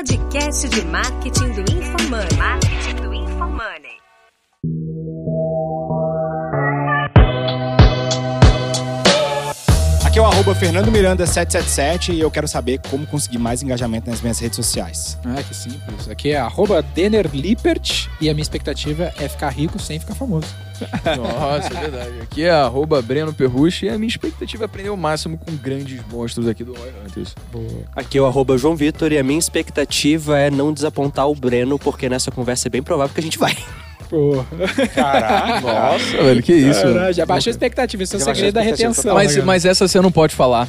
podcast de marketing do InfoMoney. Marketing do InfoMoney. Arroba Fernando Miranda 777 e eu quero saber como conseguir mais engajamento nas minhas redes sociais. Ah, que simples. Aqui é arroba Denner Lippert e a minha expectativa é ficar rico sem ficar famoso. Nossa, é verdade. Aqui é arroba Breno Perrucci e a minha expectativa é aprender o máximo com grandes monstros aqui do Roy Hunters. Aqui é o arroba João Vitor e a minha expectativa é não desapontar o Breno, porque nessa conversa é bem provável que a gente vai. Pô, Caraca! Nossa, velho, que isso. Caralho, já baixou a expectativa. Esse é o segredo da retenção. Mas, mas essa você não pode falar.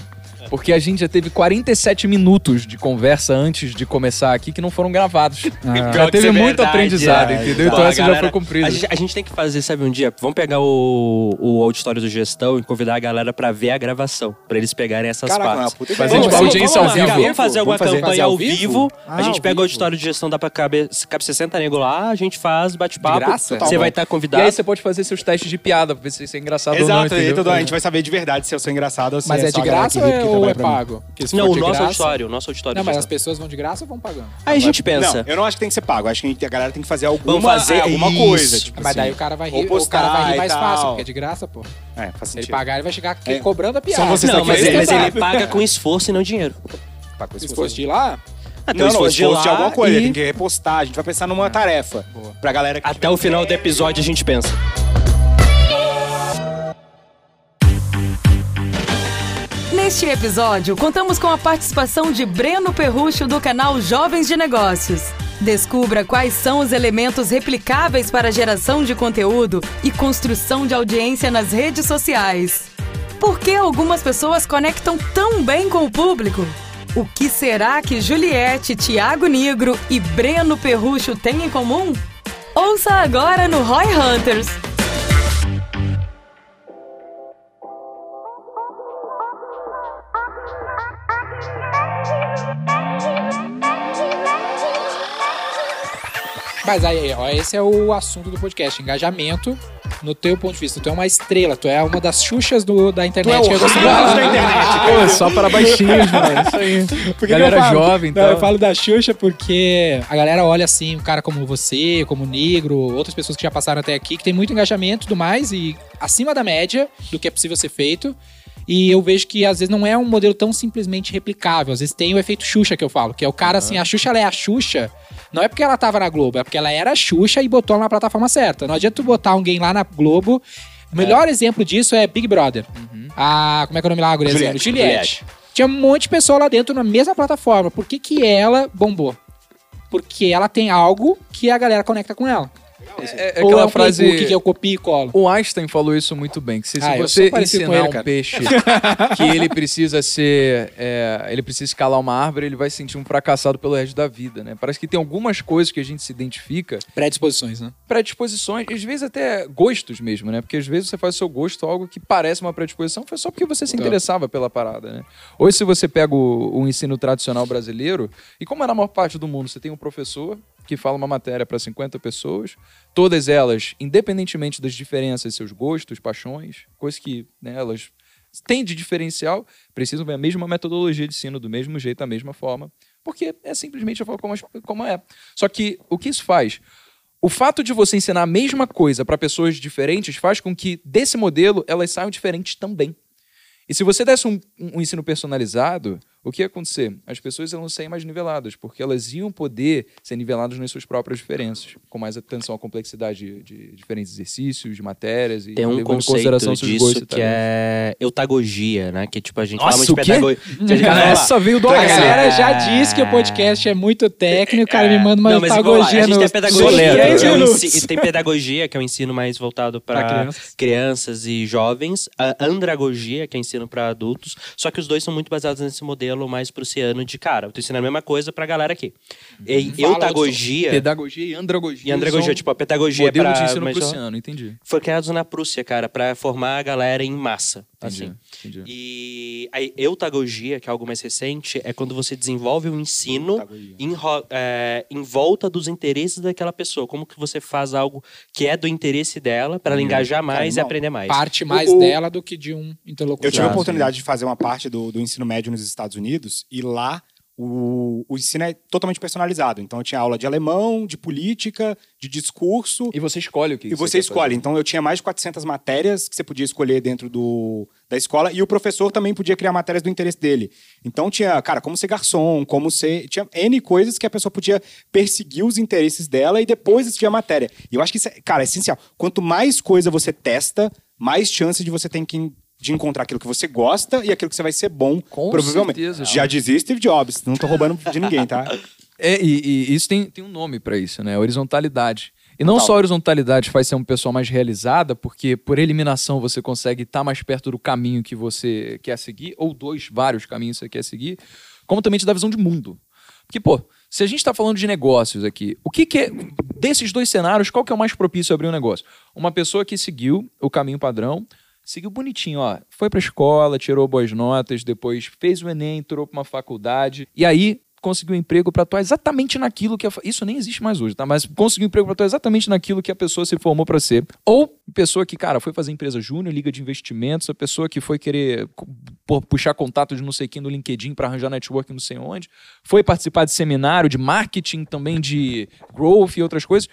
Porque a gente já teve 47 minutos de conversa antes de começar aqui que não foram gravados. Ah. Já teve é muito verdade, aprendizado, é. entendeu? Então a essa já foi cumprida. A gente, a gente tem que fazer, sabe, um dia? Vamos pegar o, o auditório do gestão e convidar a galera pra ver a gravação, pra eles pegarem essas Caraca, é uma partes. puta Fazer ideia. tipo Vamos- audiência vamos ao vivo. Vamos fazer alguma Vamos fazer- campanha fazer ao vivo. vivo? a Ah, gente ao pega o vivo. auditório de gestão, dá pra caber, cabe 60 nego lá, a gente faz, bate-papo. Você Tá vai estar E convidado. aí você pode fazer seus testes de piada pra ver se isso é engraçado ou não, Exato, e a gente vai saber de verdade se eu sou engraçado ou se Mas é só de a graça ou é, ou é pago? Não, o nosso graça- auditório, o nosso auditório Não, mas as pessoas vão de graça ou vão pagando? Aí a gente pensa. Não, eu não acho que tem que ser pago. Acho que a galera tem que fazer alguma, Vamos fazer é, alguma isso. coisa. Tipo mas assim. daí o cara vai rir, o cara vai rir mais fácil, porque é de graça, pô. É, faz Se ele sentido. pagar, ele vai chegar É. cobrando a piada. São vocês Não, mas, mas ele paga com esforço e não dinheiro. Tá com fosse de lá, Até Não, o não, esforço de esforço de lá alguma coisa. e- Tem que repostar. A gente vai pensar numa tarefa. Pra galera que Até o final do episódio a gente pensa. Neste episódio, contamos com a participação de Breno Perrucho do canal Jovens de Negócios. Descubra quais são os elementos replicáveis para geração de conteúdo e construção de audiência nas redes sociais. Por que algumas pessoas conectam tão bem com o público? O que será que Juliette, Thiago Negro e Breno Perrucho têm em comum? Ouça agora no Roy Hunters. Mas aí, ó, esse é o assunto do podcast, engajamento. No teu ponto de vista, tu é uma estrela, tu é uma das xuxas do, da internet. que eu gosto Ramos muito. da internet. Pô, só para baixinhos, mano. Isso aí. Que Galera que eu falo? jovem, Não, então. eu falo da Xuxa porque a galera olha assim, um cara como você, como o Negro, outras pessoas que já passaram até aqui, que tem muito engajamento e tudo mais, e acima da média do que é possível ser feito. E eu vejo que às vezes não é um modelo tão simplesmente replicável. Às vezes tem o efeito Xuxa que eu falo, que é o cara assim, a Xuxa ela é a Xuxa, não é porque ela tava na Globo, é porque ela era a Xuxa e botou ela na plataforma certa. Não adianta tu botar alguém lá na Globo. O melhor exemplo disso é Big Brother. A, como é que é o nome lá, a guriazinha? Juliette. Juliette. Tinha um monte de pessoa lá dentro na mesma plataforma. Por que, que ela bombou? Porque ela tem algo que a galera conecta com ela. É, é Ou aquela é um frase. playbook que eu copio e colo. O Einstein falou isso muito bem, que se, se Ah, você ensinar ele, um cara. peixe que ele precisa ser, é, ele precisa escalar uma árvore, ele vai se sentir um fracassado pelo resto da vida, né? Parece que tem algumas coisas que a gente se identifica, Predisposições, né? predisposições, e às vezes até gostos mesmo, né? Porque às vezes você faz o seu gosto algo que parece uma predisposição, foi só porque você se interessava pela parada, né? Hoje se você pega o, o ensino tradicional brasileiro, e como é na maior parte do mundo, você tem um professor que fala uma matéria para 50 pessoas, todas elas, independentemente das diferenças, seus gostos, paixões, coisas que né, elas têm de diferencial, precisam ver a mesma metodologia de ensino, do mesmo jeito, da mesma forma, porque é simplesmente a forma como, como é. Só que o que isso faz? O fato de você ensinar a mesma coisa para pessoas diferentes faz com que, desse modelo, elas saiam diferentes também. E se você desse um, um ensino personalizado, o que ia acontecer? As pessoas iam sair mais niveladas, porque elas iam poder ser niveladas nas suas próprias diferenças, com mais atenção à complexidade de, de diferentes exercícios, de matérias e Tem um consideração conceito seus disso gostos e que é eutagogia, né? Que tipo, a gente Nossa, fala muito pedagogia. Essa veio do A galera já disse que o podcast é muito técnico, o cara me manda uma Não, pedagogia no tem pedagogia, que é minutos. ensi- tem pedagogia, que é o ensino mais voltado para crianças. crianças e jovens, a andragogia, que é ensino para adultos, só que os dois são muito baseados nesse modelo mais prussiano de cara, eu tô ensinando a mesma coisa pra galera aqui. E Fala, eutagogia Pedagogia e andragogia. e andragogia, são tipo, a pedagogia modelo pra, de ensino prussiano, entendi. foi criado na Prússia, cara, pra formar a galera em massa, assim. Entendi. E a eutagogia, que é algo mais recente, é quando você desenvolve um ensino em, é, em volta dos interesses daquela pessoa. Como que você faz algo que é do interesse dela para ela engajar mais e não. aprender mais. Parte mais O- dela do que de um interlocutor. Eu tive a oportunidade de fazer uma parte do, do ensino médio nos Estados Unidos e lá o, o ensino é totalmente personalizado. Então eu tinha aula de alemão, de política, de discurso. E você escolhe o que E você quer escolhe. fazer. Então eu tinha mais de 400 matérias que você podia escolher dentro do, da escola e o professor também podia criar matérias do interesse dele. Então tinha, cara, como ser garçom, como ser. Tinha N coisas que a pessoa podia perseguir os interesses dela e depois decidir a matéria. E eu acho que isso é, cara, é essencial. Quanto mais coisa você testa, mais chance de você tem que. De encontrar aquilo que você gosta e aquilo que você vai ser bom, Com provavelmente. certeza. Já dizia Steve Jobs, não tô roubando de ninguém, tá? É, e, e isso tem, tem um nome pra isso, né? Horizontalidade. E não Total. só a horizontalidade faz ser uma pessoa mais realizada, porque por eliminação você consegue estar mais perto do caminho que você quer seguir, ou dois, vários caminhos que você quer seguir, como também te dá visão de mundo. Porque, pô, se a gente está falando de negócios aqui, o que, que é. Desses dois cenários, qual que é o mais propício a abrir um negócio? Uma pessoa que seguiu o caminho padrão, seguiu bonitinho, ó. Foi pra escola, tirou boas notas, depois fez o Enem, entrou pra uma faculdade, e aí conseguiu um emprego para atuar exatamente naquilo que a, isso nem existe mais hoje, tá? Mas conseguiu um emprego para atuar exatamente naquilo que a pessoa se formou para ser. Ou pessoa que, cara, foi fazer empresa júnior, liga de investimentos, a pessoa que foi querer puxar contato de não sei quem no LinkedIn para arranjar network não sei onde, foi participar de seminário de marketing, também de growth e outras coisas.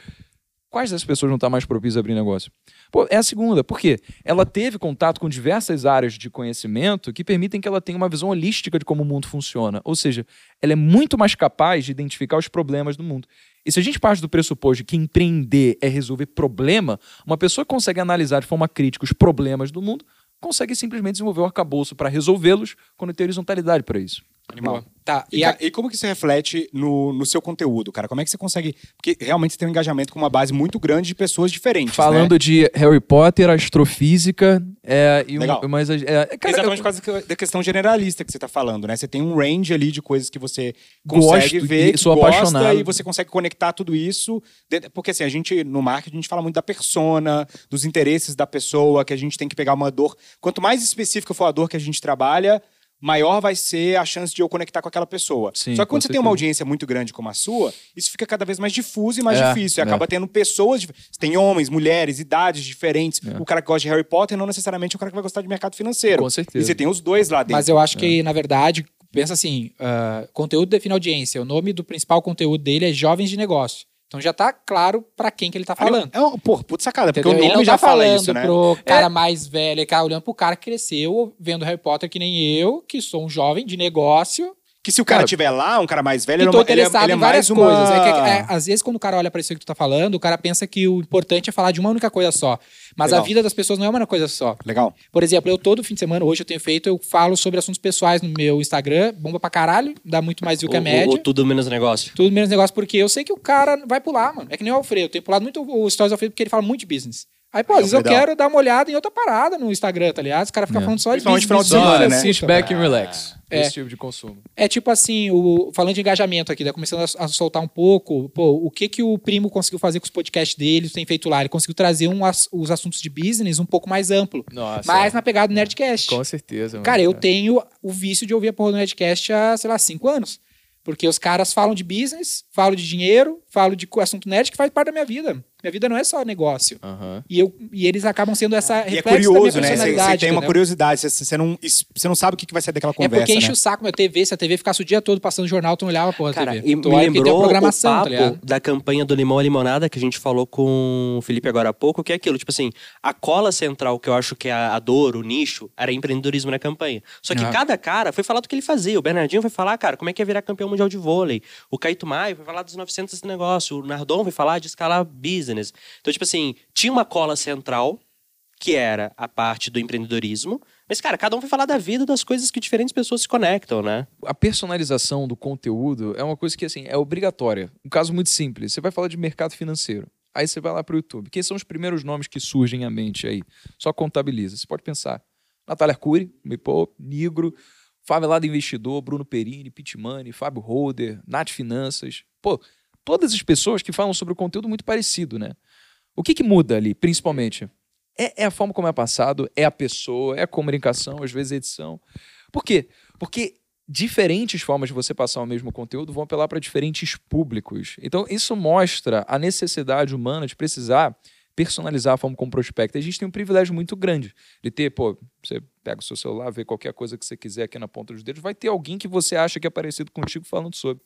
Quais dessas pessoas não estão mais propícias a abrir negócio? Pô, é a segunda. Por quê? Ela teve contato com diversas áreas de conhecimento que permitem que ela tenha uma visão holística de como o mundo funciona. Ou seja, ela é muito mais capaz de identificar os problemas do mundo. E se a gente parte do pressuposto de que empreender é resolver problema, uma pessoa que consegue analisar de forma crítica os problemas do mundo consegue simplesmente desenvolver o arcabouço para resolvê-los quando tem horizontalidade para isso. Animal. Tá, E, a- e como que isso reflete no, no seu conteúdo, cara? Como é que você consegue. Porque realmente você tem um engajamento com uma base muito grande de pessoas diferentes. Falando né? de Harry Potter, astrofísica é, e um, Legal. mas é, é, cara, Exatamente eu- por causa da questão generalista que você tá falando, né? Você tem um range ali de coisas que você Gosto consegue ver, e que sou gosta, apaixonado. e você consegue conectar tudo isso. dentro- Porque assim, a gente, no marketing, a gente fala muito da persona, dos interesses da pessoa, que a gente tem que pegar uma dor. Quanto mais específica for a dor que a gente trabalha, maior vai ser a chance de eu conectar com aquela pessoa. Sim, Só que quando você tem uma audiência muito grande como a sua, isso fica cada vez mais difuso e mais É, difícil. E é. acaba tendo pessoas. Você tem homens, mulheres, idades diferentes. É. O cara que gosta de Harry Potter não necessariamente é o cara que vai gostar de mercado financeiro. Com certeza. E você tem os dois lá dentro. Mas eu acho que, na verdade, pensa assim: ah, conteúdo define audiência. O nome do principal conteúdo dele é Jovens de Negócio. Então já tá claro pra quem que ele tá falando. É um, pô, puta sacada, porque Entendeu? o Ele nome já tá fala isso, né? pro cara mais velho, ele tá olhando pro cara que cresceu vendo Harry Potter que nem eu, que sou um jovem de negócio Que se o cara Cara, tiver lá, um cara mais velho, ele, é uma- ele, é- interessado ele é em várias mais uma... coisas. É que, é, às vezes, quando o cara olha pra isso que tu tá falando, o cara pensa que o importante é falar de uma única coisa só. Mas Legal. a vida das pessoas não é uma única coisa só. Legal. Por exemplo, eu todo fim de semana, hoje eu tenho feito, eu falo sobre assuntos pessoais no meu Instagram, bomba pra caralho, dá muito mais view que a O- média. o- o tudo menos negócio. Tudo menos negócio, porque eu sei que o cara vai pular, mano. É que nem o Alfredo. Eu tenho pulado muito o Stories do Alfredo porque ele fala muito de business. Aí, pô, às vezes eu quero dar uma olhada em outra parada no Instagram, tá ligado? Os caras ficam É. falando só de business. final de semana, business, né? Sit puta. back and relax. É. Esse tipo de consumo. É tipo assim, o, falando de engajamento aqui, né? começando a, a soltar um pouco, pô, o que que o primo conseguiu fazer com os podcasts dele, tem feito lá? Ele conseguiu trazer um, ass- os assuntos de business um pouco mais amplo. Nossa. mais na pegada do Nerdcast. Com certeza. mano. Cara, eu É. tenho o vício de ouvir a porra do Nerdcast há, sei lá, cinco anos. Porque os caras falam de business, falam de dinheiro, falam de assunto nerd que faz parte da minha vida. Minha vida não é só negócio. Aham. E, eu, e eles acabam sendo essa E é curioso, né? Você- tem uma entendeu? curiosidade, você, você não, você não sabe o que que vai ser daquela É conversa, porque enche né? o saco minha TV, se a TV ficasse o dia todo passando jornal, tu não olhava a porra Cara, TV. e tu me olha lembrou a programação, o tá papo ligado? da campanha do Limão e Limonada que a gente falou com o Felipe agora há pouco, que é aquilo, tipo assim, a cola central que eu acho que é a, dor, o nicho, era empreendedorismo na campanha. Só que Ah. cada cara foi falar do que ele fazia. O Bernardinho foi falar, cara, como é que é virar campeão mundial de vôlei. O Caíto Maio foi falar dos 900 desse negócio. O Nardon foi falar de escalar business. Então, tipo assim, tinha uma cola central, que era a parte do empreendedorismo. Mas, cara, cada um foi falar da vida, das coisas que diferentes pessoas se conectam, né? A personalização do conteúdo é uma coisa que, assim, é obrigatória. Um caso muito simples. Você vai falar de mercado financeiro. Aí você vai lá pro YouTube. Quem são os primeiros nomes que surgem à mente aí? Só contabiliza. Você pode pensar. Natália Arcuri, Me Poupe, Nigro, Favelado Investidor, Bruno Perini, Pitmani, Fábio Holder, Nath Finanças. Pô, todas as pessoas que falam sobre o conteúdo muito parecido, né? O que, que muda ali, principalmente? É, é a forma como é passado, é a pessoa, é a comunicação, às vezes a edição. Por quê? Porque diferentes formas de você passar o mesmo conteúdo vão apelar para diferentes públicos. Então, isso mostra a necessidade humana de precisar personalizar a forma como prospecta. A gente tem um privilégio muito grande de ter, pô, você pega o seu celular, vê qualquer coisa que você quiser aqui na ponta dos dedos, vai ter alguém que você acha que é parecido contigo falando sobre.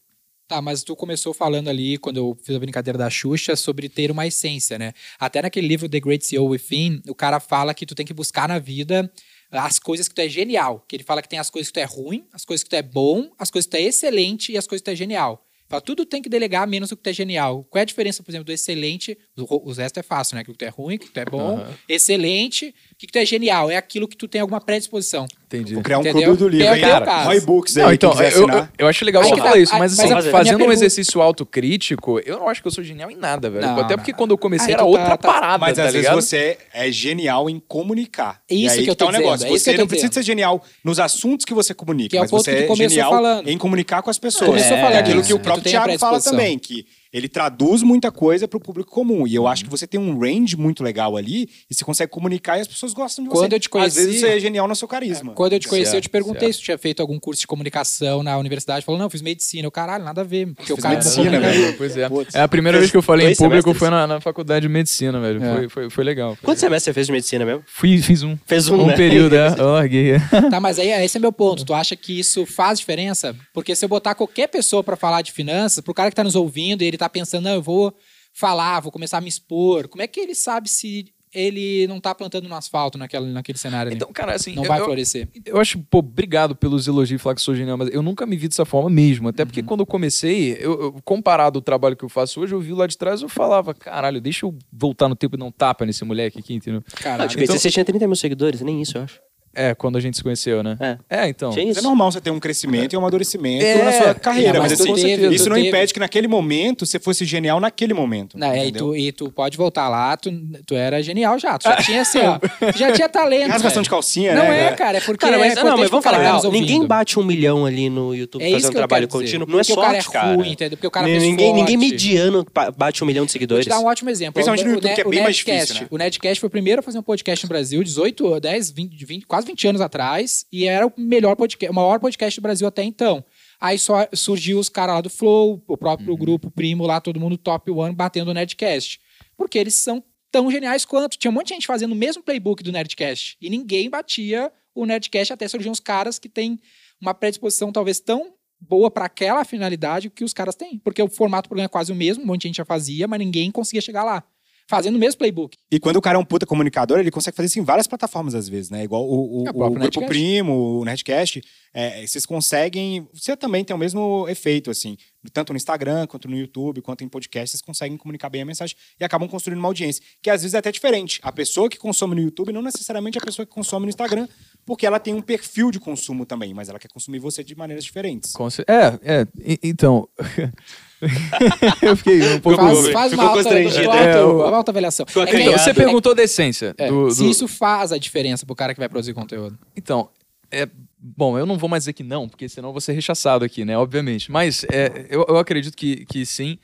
Tá, mas tu começou falando ali, quando eu fiz a brincadeira da Xuxa, sobre ter uma essência, né? Até naquele livro The Great CEO Within, o cara fala que tu tem que buscar na vida as coisas que tu é genial. Que ele fala que tem as coisas que tu é ruim, as coisas que tu é bom, as coisas que tu é excelente e as coisas que tu é genial. Fala, tudo tem que delegar menos o que tu é genial. Qual é a diferença, por exemplo, do excelente? O, o resto é fácil, né? O que tu é ruim, o que tu é bom, Aham. excelente, o que tu é genial. É aquilo que tu tem alguma predisposição. Entendi. Vou criar um Entendeu? clube do livro. É teu cara. Roy Books aí, Não, então, quiser eu, eu, eu acho legal você que falar tá, isso, mas, mas assim, fazendo um pergunta- exercício autocrítico, eu não acho que eu sou genial em nada, velho. Não, Até não. porque quando eu comecei Aí era tu outra tá- tá- parada, Mas tá às vezes ligado? você é genial em comunicar. É isso e aí que eu tô tá um negócio. dizendo, é isso que Você tô não precisa ser genial nos assuntos que você comunica, Que é o mas ponto você que é genial falando. em comunicar com as pessoas. É aquilo que o que próprio a Thiago fala também, que ele traduz muita coisa para o público comum. E eu acho que você tem um range muito legal ali e você consegue comunicar e as pessoas gostam de você. Quando eu te Às vezes conheci- você é genial no seu carisma. Quando eu te conheci, Certo, eu te perguntei certo. se tu tinha feito algum curso de comunicação na universidade. Falou, não, eu fiz medicina. Eu, caralho, nada a ver. Porque o Fiz cara medicina, é velho. Pois é. Putz. É a primeira vez que eu falei em público semestres? foi na, na faculdade de medicina, velho. É. Foi, foi, foi legal. Foi Quantos semestres você fez de medicina mesmo? Fui, fiz um. Fez um, Um né? período, é. Eu larguei. Tá, mas aí esse é meu ponto. Tu acha que isso faz diferença? Porque se eu botar qualquer pessoa pra falar de finanças, pro cara que tá nos ouvindo e ele tá pensando, não, eu vou falar, vou começar a me expor, como é que ele sabe se ele não tá plantando no asfalto naquele, naquele cenário ali? Então, cara, assim. não eu- vai eu, florescer. Eu acho, pô, obrigado pelos elogios e falar que sou genial, mas eu nunca me vi dessa forma mesmo. Até Uhum. porque quando eu comecei, eu, eu- comparado ao trabalho que eu faço hoje, eu vi lá de trás, eu falava, caralho, deixa eu voltar no tempo e dar um tapa nesse moleque aqui, entendeu? Ah, Caralho. te conheci, então- você tinha 30 mil seguidores, nem isso, eu acho. É, quando a gente se conheceu, né? É. É, então. Isso. É normal você ter um crescimento e um amadurecimento É, na sua carreira. é, mas mas tu assim, teve, isso não teve. impede que naquele momento você fosse genial naquele momento. Não, é, e, tu, e tu pode voltar lá, tu, tu era genial já. Tu já tinha assim, ó. tu já tinha talento. Rasgação velho. de calcinha, Não né? é, cara, é porque. Cara, mas, é não, mas vamos cara falar tá real. nos Ninguém bate um milhão ali no YouTube É isso fazendo eu trabalho contínuo. Não é Porque o cara é cara. ruim, entendeu? Porque o cara fez ninguém, ninguém mediano bate um milhão de Vou seguidores. te dar um ótimo exemplo. Principalmente no YouTube, que é bem mais difícil, né? O Nerdcast foi o primeiro a fazer um podcast no Brasil, 18, 10, 20, 20, quase 20 anos atrás, e era o melhor podcast, o maior podcast do Brasil até então. Aí só surgiu os caras lá do Flow, o próprio grupo Primo lá, todo mundo top one batendo o Nerdcast. Porque eles são tão geniais quanto. Tinha um monte de gente fazendo o mesmo playbook do Nerdcast. E ninguém batia o Nerdcast até surgiam uns caras que têm uma predisposição talvez tão boa para aquela finalidade que os caras têm. Porque o formato do programa é quase o mesmo, um monte de gente já fazia, mas ninguém conseguia chegar lá. Fazendo o mesmo playbook. E quando o cara é um puta comunicador, ele consegue fazer isso em várias plataformas, às vezes, né? Igual o, o, É, o o Grupo Nerdcast. Primo, o Nerdcast. é, vocês conseguem. Você também tem o mesmo efeito, assim. Tanto no Instagram, quanto no YouTube, quanto em podcast, vocês conseguem comunicar bem a mensagem e acabam construindo uma audiência. Que às vezes é até diferente. A pessoa que consome no YouTube não necessariamente é a pessoa que consome no Instagram, porque ela tem um perfil de consumo também, mas ela quer consumir você de maneiras diferentes. É, é. e- Então. eu fiquei um pouco. Faz, faz ficou uma alta, constrangido. É, uma alta avaliação. É que- Então, você perguntou da essência. é, do- Se do- isso faz a diferença pro cara que vai produzir conteúdo. Então, é, bom, eu não vou mais dizer que não, porque senão eu vou ser rechaçado aqui, né? Obviamente. Mas é, eu, eu acredito que, que sim.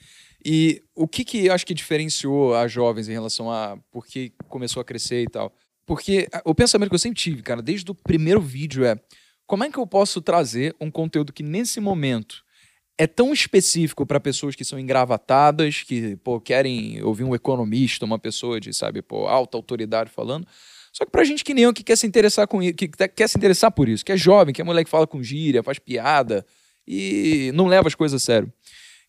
E o que, que eu acho que diferenciou as jovens em relação a por que começou a crescer e tal? Porque o pensamento que eu sempre tive, cara, desde o primeiro vídeo é como é que eu posso trazer um conteúdo que nesse momento é tão específico para pessoas que são engravatadas, que pô, querem ouvir um economista, uma pessoa de, sabe, pô, alta autoridade falando. Só que pra gente que nem eu, que quer se interessar com que te- quer se interessar por isso, que é jovem, que é moleque que fala com gíria, faz piada e não leva as coisas a sério.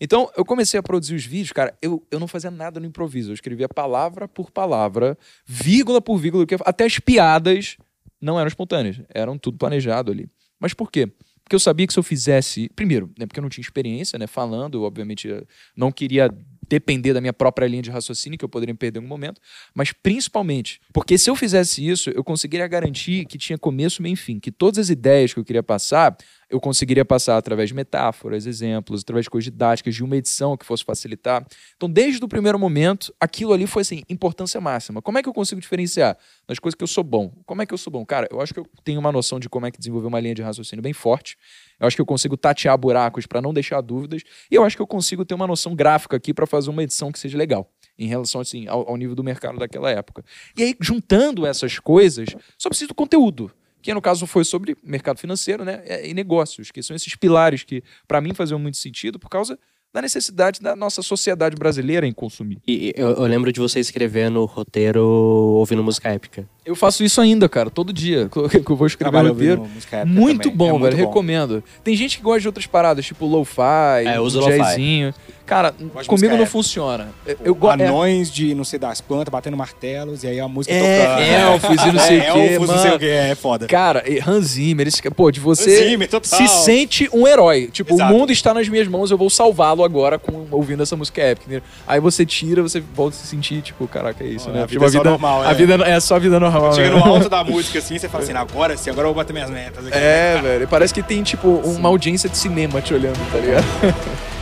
Então, eu comecei a produzir os vídeos, cara, eu, eu não fazia nada no improviso, eu escrevia palavra por palavra, vírgula por vírgula, até as piadas não eram espontâneas, eram tudo planejado ali. Mas por quê? Porque eu sabia que se eu fizesse. Primeiro, né, porque eu não tinha experiência, né? Falando, eu, obviamente, eh, não queria depender da minha própria linha de raciocínio, que eu poderia perder em algum momento. Mas principalmente, porque se eu fizesse isso, eu conseguiria garantir que tinha começo, meio e fim. Que todas as ideias que eu queria passar, eu conseguiria passar através de metáforas, exemplos, através de coisas didáticas, de uma edição que fosse facilitar. Então, desde o primeiro momento, aquilo ali foi assim, importância máxima. Como é que eu consigo diferenciar nas coisas que eu sou bom? Como é que eu sou bom? Cara, eu acho que eu tenho uma noção de como é que desenvolver uma linha de raciocínio bem forte. Eu acho que eu consigo tatear buracos para não deixar dúvidas. E eu acho que eu consigo ter uma noção gráfica aqui para fazer uma edição que seja legal. Em relação assim, ao, ao nível do mercado daquela época. E aí, juntando essas coisas, só preciso do conteúdo que no caso foi sobre mercado financeiro né, e negócios, que são esses pilares que para mim faziam muito sentido por causa da necessidade da nossa sociedade brasileira em consumir. E eu, eu lembro de você escrevendo roteiro ouvindo música épica. Eu faço isso ainda, cara, todo dia. Que eu vou escrever Trabalho o roteiro. Muito também. bom, É velho. muito bom. Recomendo. Tem gente que gosta de outras paradas, tipo lo-fi, É, um jazzinho. Cara, comigo não funciona. Eu, eu gosto. Anões de não sei das quantas, batendo martelos, e aí a música É, tocando. elfos e não sei o é, quê, elfos, não sei mano. o que, é foda. Cara, Hans Zimmer, esse, pô, de você Zimmer, total. se sente um herói. Tipo, Exato. o mundo está nas minhas mãos, eu vou salvá-lo agora com, ouvindo essa música épica. Aí você tira, você volta a se sentir, tipo, caraca, é isso, Ó, né? a tipo, vida é só normal, A é. vida é só a vida normal. Chega né? no alto da música assim, você fala assim, agora sim, agora eu vou bater minhas metas. Aqui. É, velho. Parece que tem, tipo, uma audiência de cinema te olhando, tá ligado?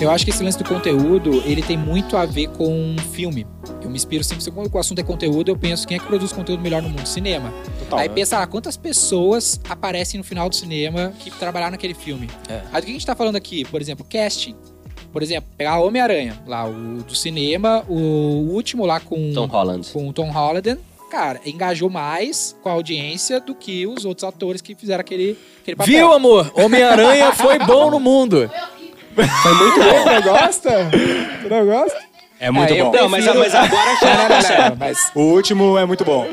Eu acho que esse lance do conteúdo, ele tem muito a ver com filme. Eu me inspiro sempre, quando o assunto é conteúdo, eu penso quem é que produz conteúdo melhor no mundo? Cinema. Total, Aí né? pensa lá, quantas pessoas aparecem no final do cinema que trabalharam naquele filme. É. Aí do que a gente tá falando aqui? Por exemplo, casting. Por exemplo, pegar Homem-Aranha, lá, o do cinema, o último lá com, Tom Holland. com o Tom Holland. Cara, engajou mais com a audiência do que os outros atores que fizeram aquele, aquele papel. Viu, amor? Homem-Aranha foi bom no mundo. Foi muito bom. Não gosta? Tu não gosta? É muito Ah, eu bom. Não, mas, mas agora já Não, não, não, não, mas O último é muito bom.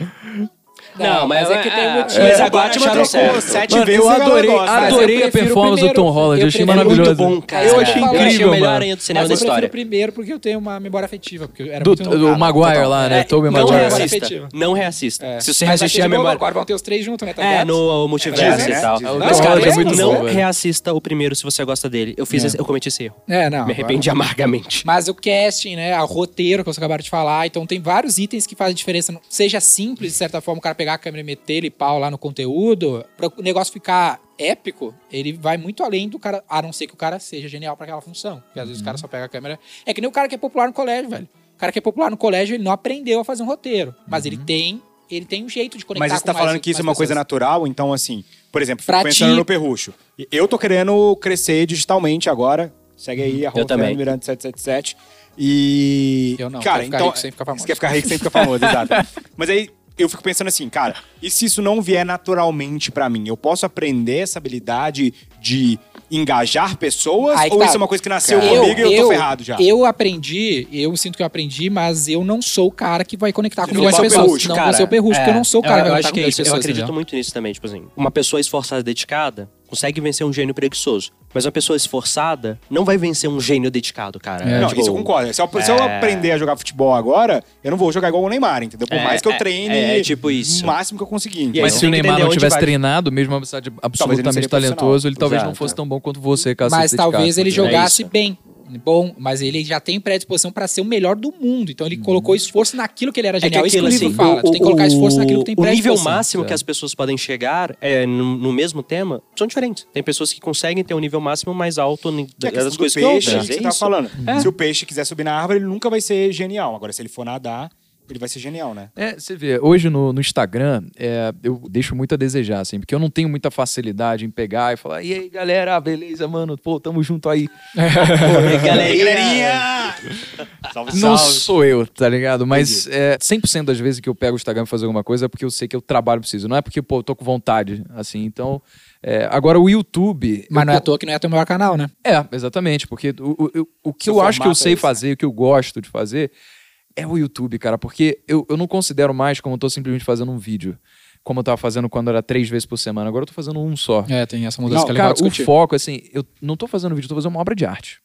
Não, mas é que tem um motivo. Mas É, agora Batman acharam trocou certo. sete Mano, vezes eu adorei, eu adorei a performance do. Tom Holland. Eu Eu achei É maravilhoso. muito bom, cara. Eu achei Eu achei Eu achei o incrível, melhor aranha do cinema Mas da eu prefiro o história. primeiro porque eu tenho uma memória afetiva. Porque eu era Do, muito do Maguire total. lá, né? É, Tobey não Maguire. reassista. Afetivo. Não reassista. É. Se você reassistir a memória... Agora vão ter os três juntos, né? Tá É, no multiverso e né? tal. Mas, cara, é não reassista o primeiro se você gosta dele. Eu fiz eu cometi esse erro. É, não. Me arrependi amargamente. Mas o casting, né? O roteiro que vocês acabaram de falar. Então tem vários itens que fazem diferença. Seja simples, de certa forma, o cara pegar a câmera e meter ele pau lá no conteúdo. Para o negócio ficar épico, ele vai muito além do cara. A não ser que o cara seja genial para aquela função. Porque às vezes o cara só pega a câmera. É que nem o cara que é popular no colégio, velho. O cara que é popular no colégio, ele não aprendeu a fazer um roteiro. Mas ele tem. Ele tem um jeito de conectar Mas você com tá mais- falando que isso é uma coisa pessoas. natural, então assim, por exemplo, fico Pra pensando ti- no Perrucho. Eu tô querendo crescer digitalmente agora. Segue aí, arroba também. Fernando Miranda 777. E. Eu não, cara, então. rico sem ficar famoso. Você quer ficar rico sem ficar famoso, exato. Mas aí eu fico pensando assim, cara, e se isso não vier naturalmente pra mim? Eu posso aprender essa habilidade de engajar pessoas? Ou tá. isso é uma coisa que nasceu Eu- comigo e eu tô ferrado já? Eu aprendi, eu sinto que eu aprendi, mas eu não sou o cara que vai conectar com o pessoas. Perrucho, não cara. vou ser o perrucho, porque eu não sou o cara eu, que vai eu conectar acho com é isso. de Eu pessoas. acredito entendeu? muito nisso também. Tipo assim, uma pessoa esforçada e dedicada consegue vencer um gênio preguiçoso. Mas uma pessoa esforçada não vai vencer um gênio dedicado, cara. É. Não, Tipo, isso eu concordo. Se eu, se eu é. aprender a jogar futebol agora, eu não vou jogar igual o Neymar, entendeu? Por É, mais que eu é, treine é, é tipo isso. o máximo que eu conseguir. Mas se o Neymar não tivesse vai. treinado, mesmo absolutamente seria talentoso, ele talvez não fosse tão bom quanto você, caso Mas talvez ele É jogasse bem. Bom, mas ele já tem predisposição pra ser o melhor do mundo. Então ele colocou esforço naquilo que ele era É que genial. Isso que aquilo, o livro assim, fala. Tu tem que colocar esforço naquilo que tem o nível predisposição. máximo É. que as pessoas podem chegar é, no, no mesmo tema são diferentes. Tem pessoas que conseguem ter um nível máximo mais alto Que é das coisas que peixe, que É você isso. falando. É. Se o peixe quiser subir na árvore, ele nunca vai ser genial. Agora, se ele for nadar, ele vai ser genial, né? É, você vê, hoje no, no Instagram, é, eu deixo muito a desejar, assim, porque eu não tenho muita facilidade em pegar e falar, e aí, galera, beleza, mano, pô, tamo junto aí. Oi, Galerinha! salve, Não salve. sou eu, tá ligado? Mas é, 100% das vezes que eu pego o Instagram pra fazer alguma coisa é porque eu sei que eu trabalho preciso. Não é porque, pô, eu tô com vontade, assim. Então, é, agora o YouTube... Mas eu não é à toa que não é teu maior canal, né? É, exatamente, porque o, o, o- o que Seu eu acho que eu é sei esse, fazer, o que eu gosto de fazer, é o YouTube, cara. Porque eu, eu não considero mais como eu tô simplesmente fazendo um vídeo. Como eu tava fazendo quando era três vezes por semana. Agora eu tô fazendo um só. É, tem essa mudança Não, que é legal cara, o foco, assim, eu não tô fazendo vídeo, eu tô fazendo uma obra de arte.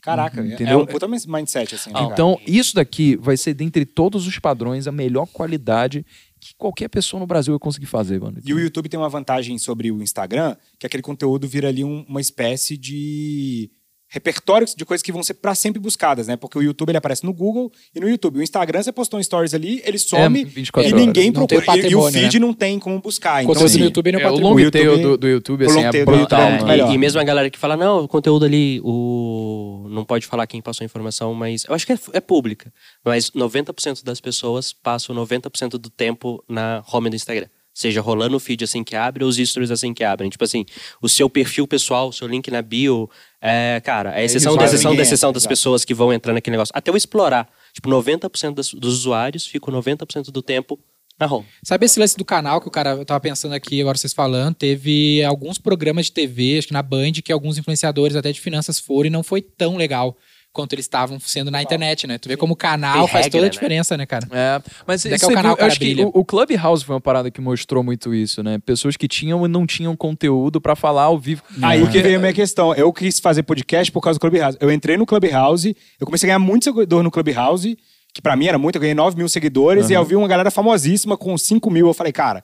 Caraca, é- é Entendeu? um puta mindset, assim. cara? Então, isso daqui vai ser, dentre todos os padrões, a melhor qualidade que qualquer pessoa no Brasil vai conseguir fazer, mano. E o YouTube tem uma vantagem sobre o Instagram, que aquele conteúdo vira ali um- uma espécie de repertório de coisas que vão ser pra sempre buscadas, né? Porque o YouTube ele aparece no Google e no YouTube. O Instagram, você postou um stories ali, ele some 24 e horas. ninguém Não procura. E- E, o patrimônio, feed né? não tem como buscar. O Então, assim, do YouTube não É, o pode long tail do, do YouTube, o assim, é brutal, YouTube é melhor. E, e mesmo a galera que fala, não, o conteúdo ali, o não pode falar quem passou a informação, mas eu acho que é, é pública. Mas 90% das pessoas passam 90% do tempo na home do Instagram. Seja rolando o feed assim que abre ou os stories assim que abrem. Tipo assim, o seu perfil pessoal, o seu link na bio, é, cara, é exceção isso, da exceção da exceção das pessoas que vão entrar naquele negócio. Até eu explorar. Tipo, 90% das, dos usuários ficam 90% do tempo Marrom. Sabe esse lance do canal que o cara, eu tava pensando aqui, agora vocês falando, teve alguns programas de TV, acho que na Band, que alguns influenciadores até de finanças foram e não foi tão legal quanto eles estavam sendo na internet, né? Tu vê como o canal Tem faz regra, toda a né? diferença, né, cara? É, mas Onde é que é o canal viu, que acho que brilha? o, o Clubhouse foi uma parada que mostrou muito isso, né? Pessoas que tinham e não tinham conteúdo pra falar ao vivo. Aí que veio a minha questão. Eu quis fazer podcast por causa do Clubhouse. Eu entrei no Clubhouse, eu comecei a ganhar muito seguidor no Clubhouse, que pra mim era muito, eu ganhei 9 mil seguidores, e eu vi uma galera famosíssima com 5 mil. Eu falei, cara,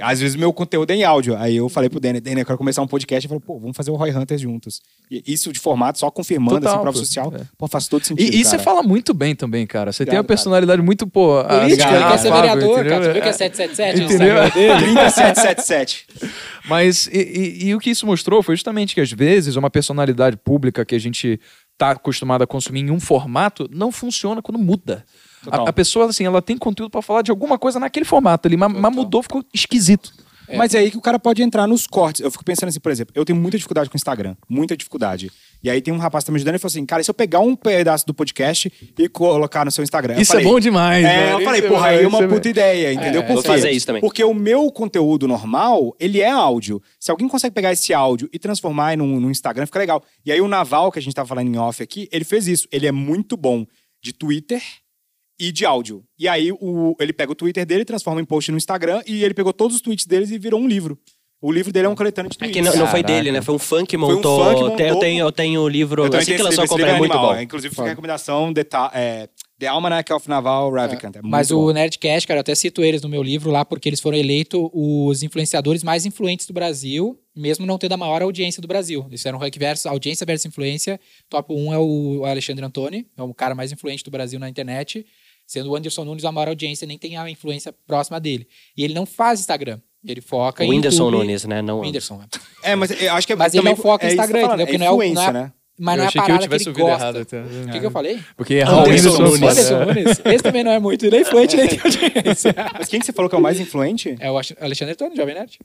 às vezes meu conteúdo é em áudio. Aí eu falei pro Danny, Danny, eu quero começar um podcast. Eu falei, pô, vamos fazer o Roy Hunters juntos. E isso de formato, só confirmando, Total, assim, prova pô. social. É. Pô, faz todo sentido. E, e você cara. fala muito bem também, cara. Você tem uma personalidade muito, pô. Político, ele obrigado, quer ser vereador, entendeu? cara. Tu viu que é É. 777 no Entendeu? Dele? 3777. Mas e, e- e o que isso mostrou foi justamente que às vezes uma personalidade pública que a gente tá acostumado a consumir em um formato não funciona quando muda. A, a pessoa, assim, ela tem conteúdo pra falar de alguma coisa naquele formato ali, mas, mas mudou, ficou esquisito. Mas é aí que o cara pode entrar nos cortes. Eu fico pensando assim, por exemplo, eu tenho muita dificuldade com o Instagram. Muita dificuldade. E aí tem um rapaz que tá me ajudando e falou assim, cara, e se eu pegar um pedaço do podcast e colocar no seu Instagram? Eu Isso falei, é bom demais. É, né? eu falei, Isso porra, aí é uma isso é- puta ideia, entendeu? Por vou quê? fazer isso também. Porque o meu conteúdo normal, ele é áudio. Se alguém consegue pegar esse áudio e transformar no, no Instagram, fica legal. E aí o Naval, que a gente tava falando em off aqui, ele fez isso. Ele é muito bom de Twitter e de áudio. E aí o, ele pega o Twitter dele, transforma em post no Instagram e ele pegou todos os tweets deles e virou um livro. O livro dele é um coletâneo de É tweets. que não, não foi dele, né? Foi um fã que um montou. fã que montou. Eu tenho, eu tenho o livro. Eu assim que lançou a compra, livro é muito animal. bom. Inclusive fica a recomendação The, Ta- é, The Almanac of Naval Ravikant. É. Mas muito o bom. Nerdcast, cara, eu até cito eles no meu livro lá, porque eles foram eleitos os influenciadores mais influentes do Brasil, mesmo não tendo a maior audiência do Brasil. Eles fizeram um rank versus audiência versus influência. Top 1 é o Alexandre Antoni, é o cara mais influente do Brasil na internet, sendo o Anderson Nunes a maior audiência, nem tem a influência próxima dele. E ele não faz Instagram. Ele foca O em Whindersson YouTube. Nunes, né? Não O Whindersson. é. É, mas eu acho que é Mas ele não foca em é isso que Instagram, falando, entendeu? Porque é não é o- influência, não é- né? Mas Eu não é a achei que eu parada que, tivesse ele ouvido gosta. errado. O até. que, que eu falei? Porque Anderson Anderson Nunes. Anderson Nunes. Esse também não é muito nem influente, nem tem audiência. Mas quem que você falou que é o mais influente? É o Alexandre Antoni, Jovem Nerd.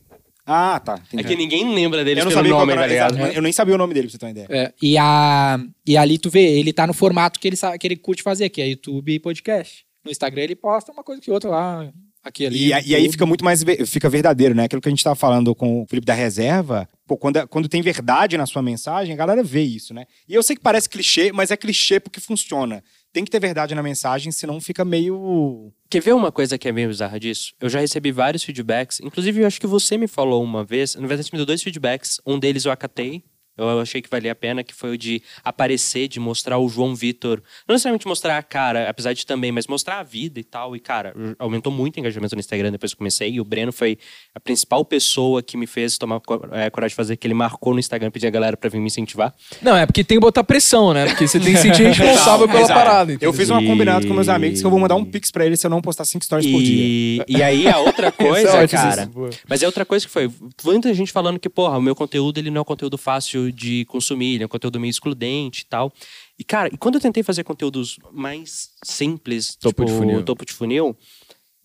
Ah, tá. É entendi. que ninguém lembra dele eu não sabia qual nome, tá era, ligado? exato, Eu nem sabia o nome dele, pra você ter uma ideia. É, e, a, e ali tu vê, ele tá no formato que ele, que ele curte fazer, que é YouTube e podcast. No Instagram ele posta uma coisa que outra lá, aqui ali. E, e aí fica muito mais fica verdadeiro, né? Aquilo que a gente tava falando com o Felipe da Reserva, pô, quando, é- quando tem verdade na sua mensagem, a galera vê isso, né? E eu sei que parece clichê, mas é clichê porque funciona. Tem que ter verdade na mensagem, senão fica meio. Quer ver uma coisa que é meio bizarra disso? Eu já recebi vários feedbacks. Inclusive, eu acho que você me falou uma vez. Na verdade, você me deu dois feedbacks. Um deles eu acatei. Eu achei que valia a pena, que foi o de aparecer, de mostrar o João Vitor. Não necessariamente mostrar a cara, apesar de também, mas mostrar a vida e tal. E, cara, aumentou muito o engajamento no Instagram depois que eu comecei. E o Breno foi a principal pessoa que me fez tomar é, coragem de fazer, que ele marcou no Instagram, pedir a galera pra vir me incentivar. Não, é porque tem que botar pressão, né? Porque você tem que se sentir responsável pela Exato. parada. Eu entendeu? fiz uma E- combinado com meus amigos que eu vou mandar um pix pra eles se eu não postar cinco stories por dia. E, e aí a outra coisa, Isso é cara. Mas é outra coisa que foi. Muita gente falando que, porra, o meu conteúdo ele não é um conteúdo fácil de consumir, ele é um conteúdo meio excludente e tal. E, cara, e quando eu tentei fazer conteúdos mais simples, Topo tipo de funil. topo de funil,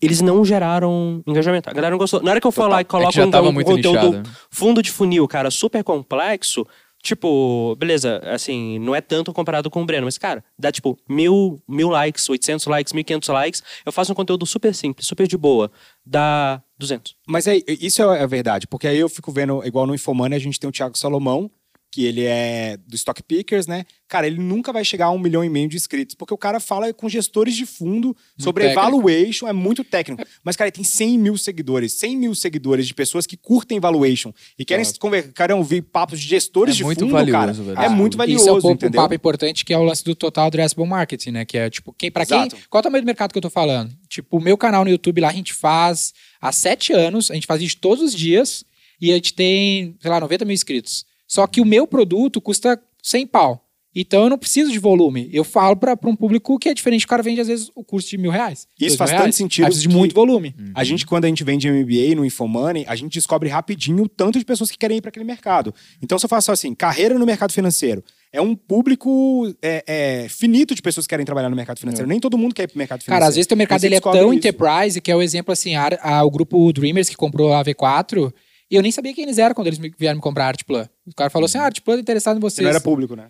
eles não geraram engajamento. A galera não gostou. Na hora que eu for lá e É coloco já um, um conteúdo nichado. fundo de funil, cara, super complexo. Tipo, beleza, assim, não é tanto comparado com o Breno, mas, cara, dá tipo mil, mil likes, 800 likes, 1500 likes. Eu faço um conteúdo super simples, super de boa. Dá 200. Mas é, isso é a verdade, porque aí eu fico vendo, igual no Infomani, a gente tem o Thiago Salomão, que ele é do Stock Pickers, né? Cara, ele nunca vai chegar a um milhão e meio de inscritos, porque o cara fala com gestores de fundo sobre técnico. evaluation, é muito técnico. Mas, cara, ele tem 100 mil seguidores, 100 mil seguidores de pessoas que curtem valuation e querem conver- querem ouvir papos de gestores É de muito fundo, valioso, cara. velho. É muito valioso, Isso é um, pouco, um entendeu? papo importante que é o lance do total addressable marketing, né? Que é tipo, quem, pra quem. Exato. Qual é o tamanho do mercado que eu tô falando? Tipo, o meu canal no YouTube lá a gente faz há sete anos, a gente faz isso todos os dias e a gente tem, sei lá, 90 mil inscritos. Só que o meu produto custa 100 pau. Então eu não preciso de volume. Eu falo pra um público que é diferente. O cara vende, às vezes, o curso de mil reais. Isso faz mil tanto reais. sentido Aí precisa de muito volume. A gente, quando a gente vende MBA no Infomoney, a gente descobre rapidinho o tanto de pessoas que querem ir para aquele mercado. Então, se eu faço assim, carreira no mercado financeiro, é um público é, é, finito de pessoas que querem trabalhar no mercado financeiro. Nem todo mundo quer ir pro mercado financeiro. Cara, às vezes teu mercado ele é tão isso. enterprise que é o exemplo assim, a, a- o grupo Dreamers que comprou a V4, e eu nem sabia quem eles eram quando eles vieram me comprar a Artplan. O cara falou assim: ah, a Artplan é interessado em Você vocês. não era público, né?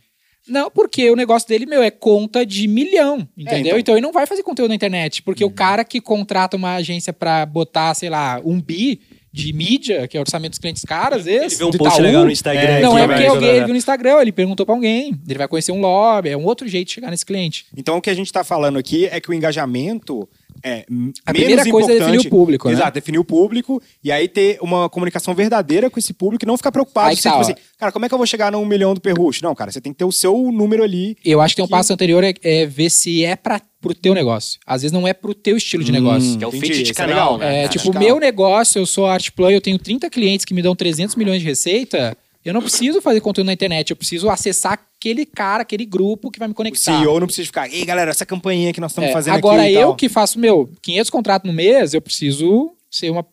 Não, porque o negócio dele, meu, é conta de milhão, entendeu? então. então. ele não vai fazer conteúdo na internet. Porque o cara que contrata uma agência pra botar, sei lá, um bi de mídia, que é o orçamento dos clientes caras, Ele esse, vê um post Itaú, legal no Instagram. Não que é vai porque alguém ele viu no Instagram, ele perguntou pra alguém. Ele vai conhecer um lobby, é um outro jeito de chegar nesse cliente. Então o que a gente tá falando aqui é que o engajamento é A menos primeira coisa é definir o público, né? Exato, definir o público e aí ter uma comunicação verdadeira com esse público e não ficar preocupado. Aí que se, tá, tipo assim, cara, como é que eu vou chegar num milhão do Perrucho? Não, cara, você tem que ter o seu número ali. Eu acho que tem um Que- passo anterior é, é ver se é para pro teu negócio. Às vezes não é pro teu estilo de negócio. Que é o Entendi, fit de isso é canal, legal, né? É, cara? tipo, meu negócio, eu sou art play, eu tenho 30 clientes que me dão 300 milhões de receita. Eu não preciso fazer conteúdo na internet, eu preciso acessar aquele cara, aquele grupo que vai me O conectar. CEO não precisa ficar, ei galera, essa campainha que nós estamos É, fazendo agora aqui. e eu tal." que faço, meu, 500 contratos no mês, eu preciso ser uma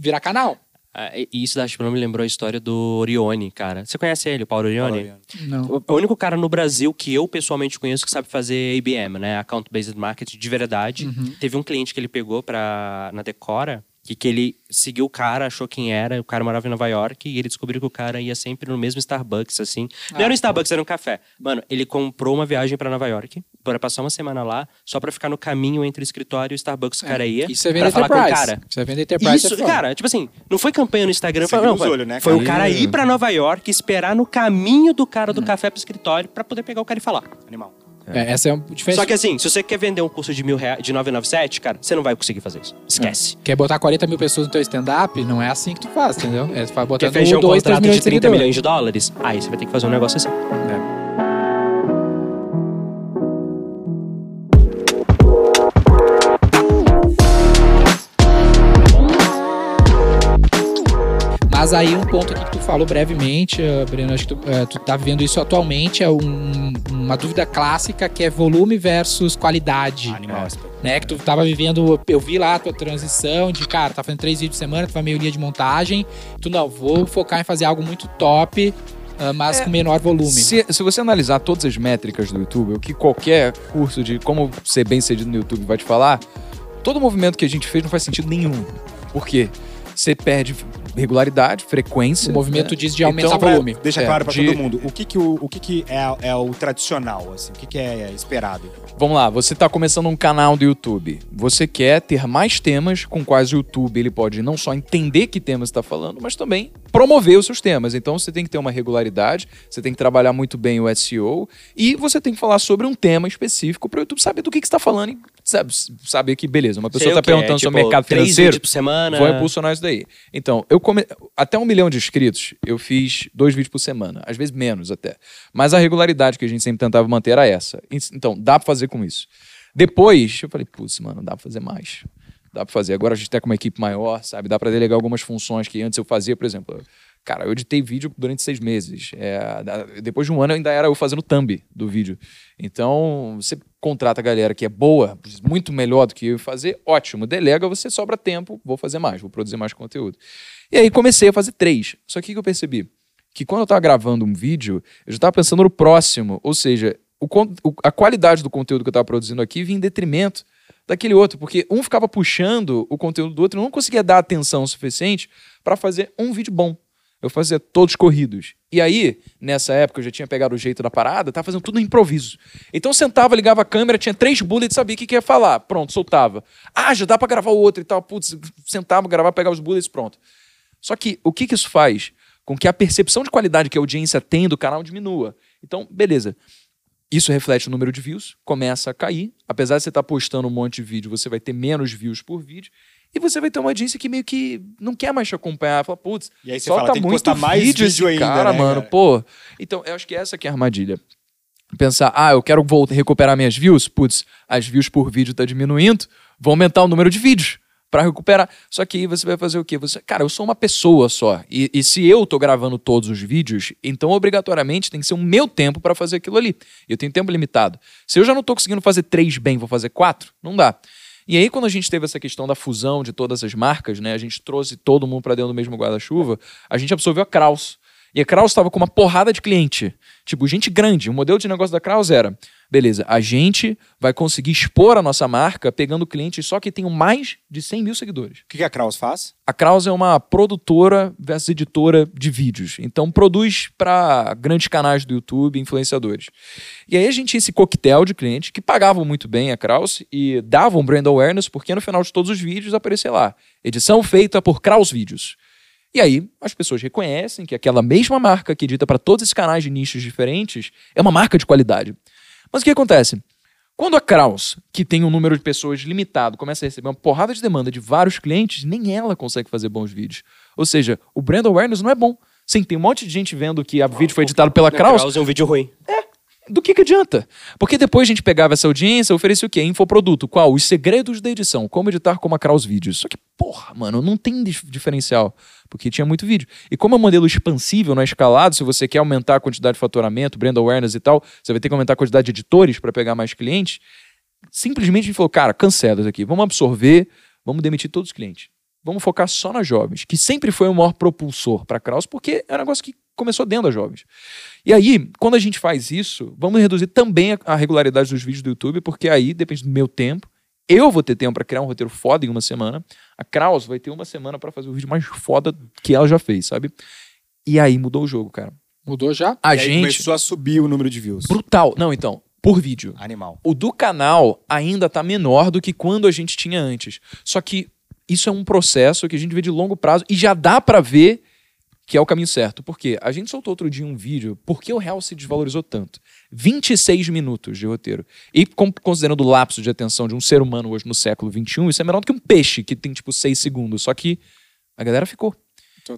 virar canal. Ah, e isso da me lembrou a história do Orione, cara. Você conhece ele, o Paulo Orione? Não. O o único cara no Brasil que eu pessoalmente conheço que sabe fazer ABM, né? Account Based Marketing de verdade. Uhum. Teve um cliente que ele pegou pra, na Decora, que, que ele seguiu o cara, achou quem era, o cara morava em Nova York, e ele descobriu que o cara ia sempre no mesmo Starbucks, assim. Não Ah. era um Starbucks, era um café. Mano, ele comprou uma viagem pra Nova York, para passar uma semana lá, só pra ficar no caminho entre o escritório e o Starbucks que o cara ia. Isso é pra vender falar com o enterprise. cara. Isso é vender enterprise. Isso, é cara, tipo assim, não foi campanha no Instagram, foi, não, foi, olhos, né, foi o cara ir pra Nova York, esperar no caminho do cara Hum. do café pro escritório pra poder pegar o cara e falar. Animal. É, essa é uma diferença. Só que assim, se você quer vender um curso de mil reais, de 997, cara, você não vai conseguir fazer isso. Esquece. Quer botar 40 mil pessoas no teu stand-up? Não é assim que tu faz, entendeu? É tu vai fechar um 2, 3 contrato milhões de de 30 seguidores. milhões de dólares? Aí você vai ter que fazer um negócio assim. Mas aí um ponto aqui que tu falou brevemente, eh, Breno, acho que tu, eh, tu tá vivendo isso atualmente, é um- uma dúvida clássica que é volume versus qualidade. Animal. Né, que tu tava vivendo, eu vi lá a tua transição de, cara, tá fazendo três vídeos por semana, tu vai meio linha de montagem, tu não, vou focar em fazer algo muito top, ah, mas É, com menor volume. Se, se você analisar todas as métricas do YouTube, o que qualquer curso de como ser bem sucedido no YouTube vai te falar, todo movimento que a gente fez não faz sentido nenhum. Por quê? Você perde regularidade, frequência. O movimento né? diz de aumentar Então, o volume. Deixa É, claro pra de- todo mundo. O que que, o, o, que que é, é o tradicional, assim? O que que é esperado? Vamos lá, você está começando um canal do YouTube. Você quer ter mais temas com quais o YouTube ele pode não só entender que temas está falando, mas também promover os seus temas. Então você tem que ter uma regularidade, você tem que trabalhar muito bem o SEO e você tem que falar sobre um tema específico para o YouTube saber do que, que você está falando e sabe, saber que, beleza, uma pessoa está o quê? perguntando É, sobre tipo, mercado três financeiro. vídeos por semana. Vou impulsionar isso daí. Então, eu come... até um milhão de inscritos, eu fiz dois vídeos por semana, às vezes menos até. Mas a regularidade que a gente sempre tentava manter era essa. Então, dá pra fazer com isso. Depois, eu falei, putz, mano, dá pra fazer mais. Dá pra fazer. Agora a gente tá com uma equipe maior, sabe? Dá pra delegar algumas funções que antes eu fazia, por exemplo. Cara, eu editei vídeo durante seis meses. É, depois de um ano, ainda era eu fazendo thumb do vídeo. Então, você contrata a galera que é boa, muito melhor do que eu fazer, ótimo. Delega, você sobra tempo, vou fazer mais, vou produzir mais conteúdo. E aí comecei a fazer três. Só que o que eu percebi? Que quando eu tava gravando um vídeo, eu já tava pensando no próximo. Ou seja, o a qualidade do conteúdo que eu tava produzindo aqui vinha em detrimento daquele outro, porque um ficava puxando o conteúdo do outro, eu não conseguia dar atenção suficiente para fazer um vídeo bom. Eu fazia todos corridos. E aí, nessa época, eu já tinha pegado o jeito da parada, tava fazendo tudo no improviso. Então eu sentava, ligava a câmera, tinha três bullets, sabia o que, que ia falar. Pronto, soltava. Ah, já dá pra gravar o outro e tal. Putz, sentava, gravava, pegava os bullets, pronto. Só que o que, que isso faz? Com que a percepção de qualidade que a audiência tem do canal diminua. Então, beleza. Isso reflete o número de views, começa a cair. Apesar de você estar postando um monte de vídeo, você vai ter menos views por vídeo. E você vai ter uma audiência que meio que não quer mais te acompanhar. Fala, putz, E aí você solta fala, tem que muito postar mais vídeo vídeo ainda, cara, né, mano. cara? Pô. Então, eu acho que essa que é a armadilha. Pensar, ah, eu quero voltar, recuperar minhas views. Putz, as views por vídeo tá diminuindo. Vou aumentar o número de vídeos para recuperar. Só que aí você vai fazer o quê? Você, cara, eu sou uma pessoa só. E, e se eu tô gravando todos os vídeos, então obrigatoriamente tem que ser o meu tempo para fazer aquilo ali. Eu tenho tempo limitado. Se eu já não tô conseguindo fazer três bem, vou fazer quatro? Não dá. E aí, quando a gente teve essa questão da fusão de todas as marcas, né? A gente trouxe todo mundo para dentro do mesmo guarda-chuva, a gente absorveu a Kraus. E a Kraus estava com uma porrada de cliente. Tipo, gente grande. O modelo de negócio da Kraus era: beleza, a gente vai conseguir expor a nossa marca pegando clientes só que tenham mais de 100 mil seguidores. O que a Kraus faz? A Kraus é uma produtora versus editora de vídeos. Então produz para grandes canais do YouTube, influenciadores. E aí a gente tinha esse coquetel de clientes que pagavam muito bem a Kraus e davam brand awareness, porque no final de todos os vídeos aparecia lá: edição feita por Kraus Vídeos. E aí as pessoas reconhecem que aquela mesma marca que edita para todos esses canais de nichos diferentes é uma marca de qualidade. Mas o que acontece? Quando a Kraus, que tem um número de pessoas limitado, começa a receber uma porrada de demanda de vários clientes, nem ela consegue fazer bons vídeos. Ou seja, o brand awareness não é bom. Sim, tem um monte de gente vendo que a vídeo foi editado pela Kraus, Kraus é um vídeo ruim. Do que, que adianta? Porque depois a gente pegava essa audiência, oferecia o quê? Infoproduto. Qual? Os segredos da edição. Como editar como a Kraus Vídeos. Só que, porra, mano, não tem dif- diferencial. Porque tinha muito vídeo. E como é um modelo expansível, não é escalado, se você quer aumentar a quantidade de faturamento, brand awareness e tal, você vai ter que aumentar a quantidade de editores para pegar mais clientes. Simplesmente a gente falou, cara, cancela isso aqui. Vamos absorver, vamos demitir todos os clientes. Vamos focar só nas jovens, que sempre foi o maior propulsor para a Kraus, porque é um negócio que começou dentro das jovens. E aí, quando a gente faz isso, vamos reduzir também a, regularidade dos vídeos do YouTube, porque aí depende do meu tempo. Eu vou ter tempo para criar um roteiro foda em uma semana. A Kraus vai ter uma semana para fazer o vídeo mais foda que ela já fez, sabe? E aí mudou o jogo, cara. Mudou já? A E gente. começou a subir o número de views. Brutal. Não, então, por vídeo. Animal. O do canal ainda tá menor do que quando a gente tinha antes. Só que isso é um processo que a gente vê de longo prazo e já dá pra ver que é o caminho certo. Por quê? A gente soltou outro dia um vídeo, por que o real se desvalorizou tanto? 26 minutos de roteiro. E considerando o lapso de atenção de um ser humano hoje no século XXI, isso é menor do que um peixe que tem tipo 6 segundos. Só que a galera ficou.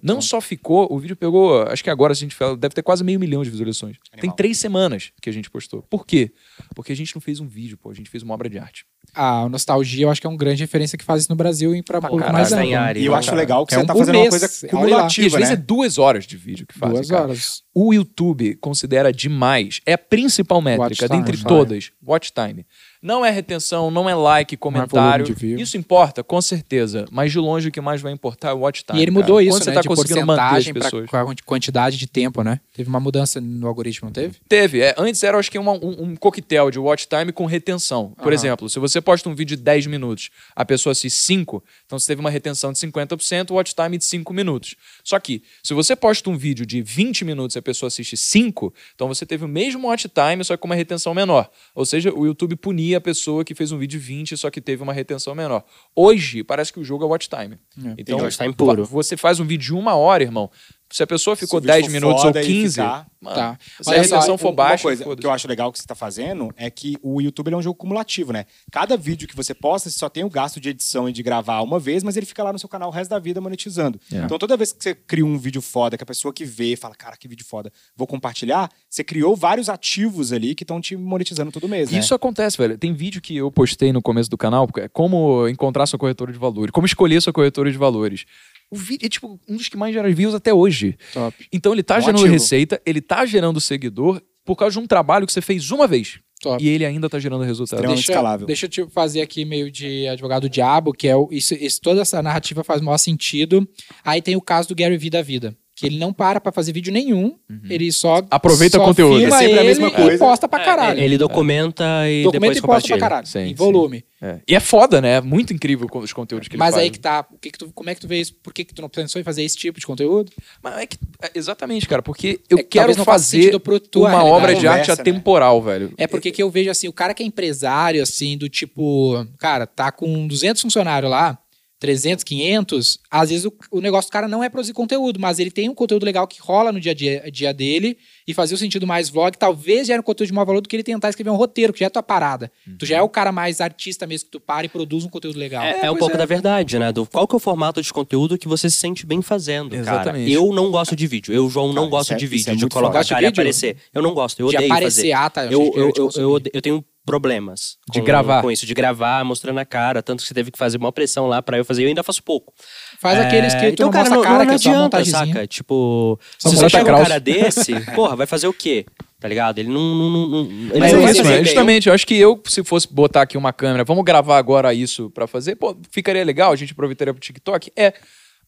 Não só ficou, o vídeo pegou, acho que agora a gente fala, deve ter quase meio milhão de visualizações. Tem Animal. três semanas que a gente postou. Por quê? Porque a gente não fez um vídeo, pô, a gente fez uma obra de arte. A nostalgia, eu acho que é um grande referência que faz isso no Brasil e pra público caralho, mais tem área. E eu acho legal que É você um tá fazendo uma coisa lá. E às cumulativa, vezes né? é duas horas de vídeo que fazem. Duas cara. horas. O YouTube considera demais, é a principal métrica dentre watch todas, watch time. Não é retenção, não é like, comentário. de view. Isso importa, com certeza. Mas de longe o que mais vai importar é o watch time. E ele cara. mudou isso, Quando você né? tá de conseguindo manter as pra pessoas. qua- quantidade de tempo, né? Teve uma mudança no algoritmo, não teve? Teve. É, antes era, acho que, uma- um, um coquetel de watch time com retenção. Por Aham. exemplo, se você posta um vídeo de 10 minutos, a pessoa assiste 5, então você teve uma retenção de 50%, watch time de 5 minutos. Só que, se você posta um vídeo de 20 minutos e a pessoa assiste 5, então você teve o mesmo watch time, só que com uma retenção menor. Ou seja, o YouTube punia a pessoa que fez um vídeo de 20, só que teve uma retenção menor. Hoje, parece que o jogo é watch time. Então, Watch time puro. você faz um vídeo de uma hora, irmão. Se a pessoa ficou Se o vídeo 10 for minutos ou foda e 15, ficar- mano, Tá. se a Olha só, retenção for Uma baixa, coisa foda-se. que eu acho legal que você tá fazendo é que o YouTube é um jogo cumulativo, né? Cada vídeo que você posta, você só tem o gasto de edição e de gravar uma vez, mas ele fica lá no seu canal o resto da vida monetizando. É. Então toda vez que você cria um vídeo foda, que a pessoa que vê fala, cara, que vídeo foda, vou compartilhar, você criou vários ativos ali que estão te monetizando todo mês, né? Isso acontece, velho. Tem vídeo que eu postei no começo do canal, porque é como encontrar sua corretora de valores, como escolher sua corretora de valores. O vídeo é tipo um dos que mais gera views até hoje. Top. Então ele tá Um gerando ativo. receita, ele tá gerando seguidor por causa de um trabalho que você fez uma vez. Top. E ele ainda tá gerando resultado. Deixa, escalável. deixa eu te fazer aqui meio de advogado diabo, que é o, isso, isso- toda essa narrativa faz o maior sentido. Aí tem o caso do Gary Vee da vida, que ele não para pra fazer vídeo nenhum, ele só Uhum. Aproveita só o conteúdo. filma É sempre a ele mesma e coisa. posta pra caralho. É, Ele documenta e Documenta depois e posta pra caralho, Sim, em sim. volume. É. E é foda, né? É muito incrível com os conteúdos que ele Mas faz. aí que tá, o que que tu, como é que tu vê isso? Por que que tu não pensou em fazer esse tipo de conteúdo? Mas é que, é, exatamente, cara, porque eu É que quero fazer uma obra de arte Conversa, né? atemporal, velho. É porque que eu vejo assim, o cara que é empresário, assim, do tipo, cara, tá com 200 funcionários lá, 300, 500, às vezes o, o negócio do cara não é produzir conteúdo, mas ele tem um conteúdo legal que rola no dia a dia, dia dele e fazer o sentido mais vlog, talvez gere um conteúdo de maior valor do que ele tentar escrever um roteiro, que já é tua parada. Tu já é o cara mais artista mesmo que tu para e produz um conteúdo legal. É, é um pois pouco é. da verdade, né? Do, qual que é o formato de conteúdo que você se sente bem fazendo, cara? Exatamente. Eu não gosto de vídeo. Eu, João, não Cara, gosto é- de vídeo, é de colocar de cara e vídeo? aparecer. Eu não gosto, eu de odeio aparecer, fazer. ah, tá. Eu, eu, te eu, eu, ode- eu tenho problemas De com- gravar. com isso, de gravar, mostrando a cara, tanto que você teve que fazer uma pressão lá pra eu fazer, eu ainda faço pouco. Faz aqueles que tu então, não cara, a cara, não, que é adianta, saca? Tipo, Só se você chega um cara desse, porra, vai fazer o quê? Tá ligado? Ele não... não, não, não ele Mas não é isso, né? Justamente, eu acho que eu, se fosse botar aqui uma câmera, vamos gravar agora isso pra fazer, pô, ficaria legal, a gente aproveitaria pro TikTok. É.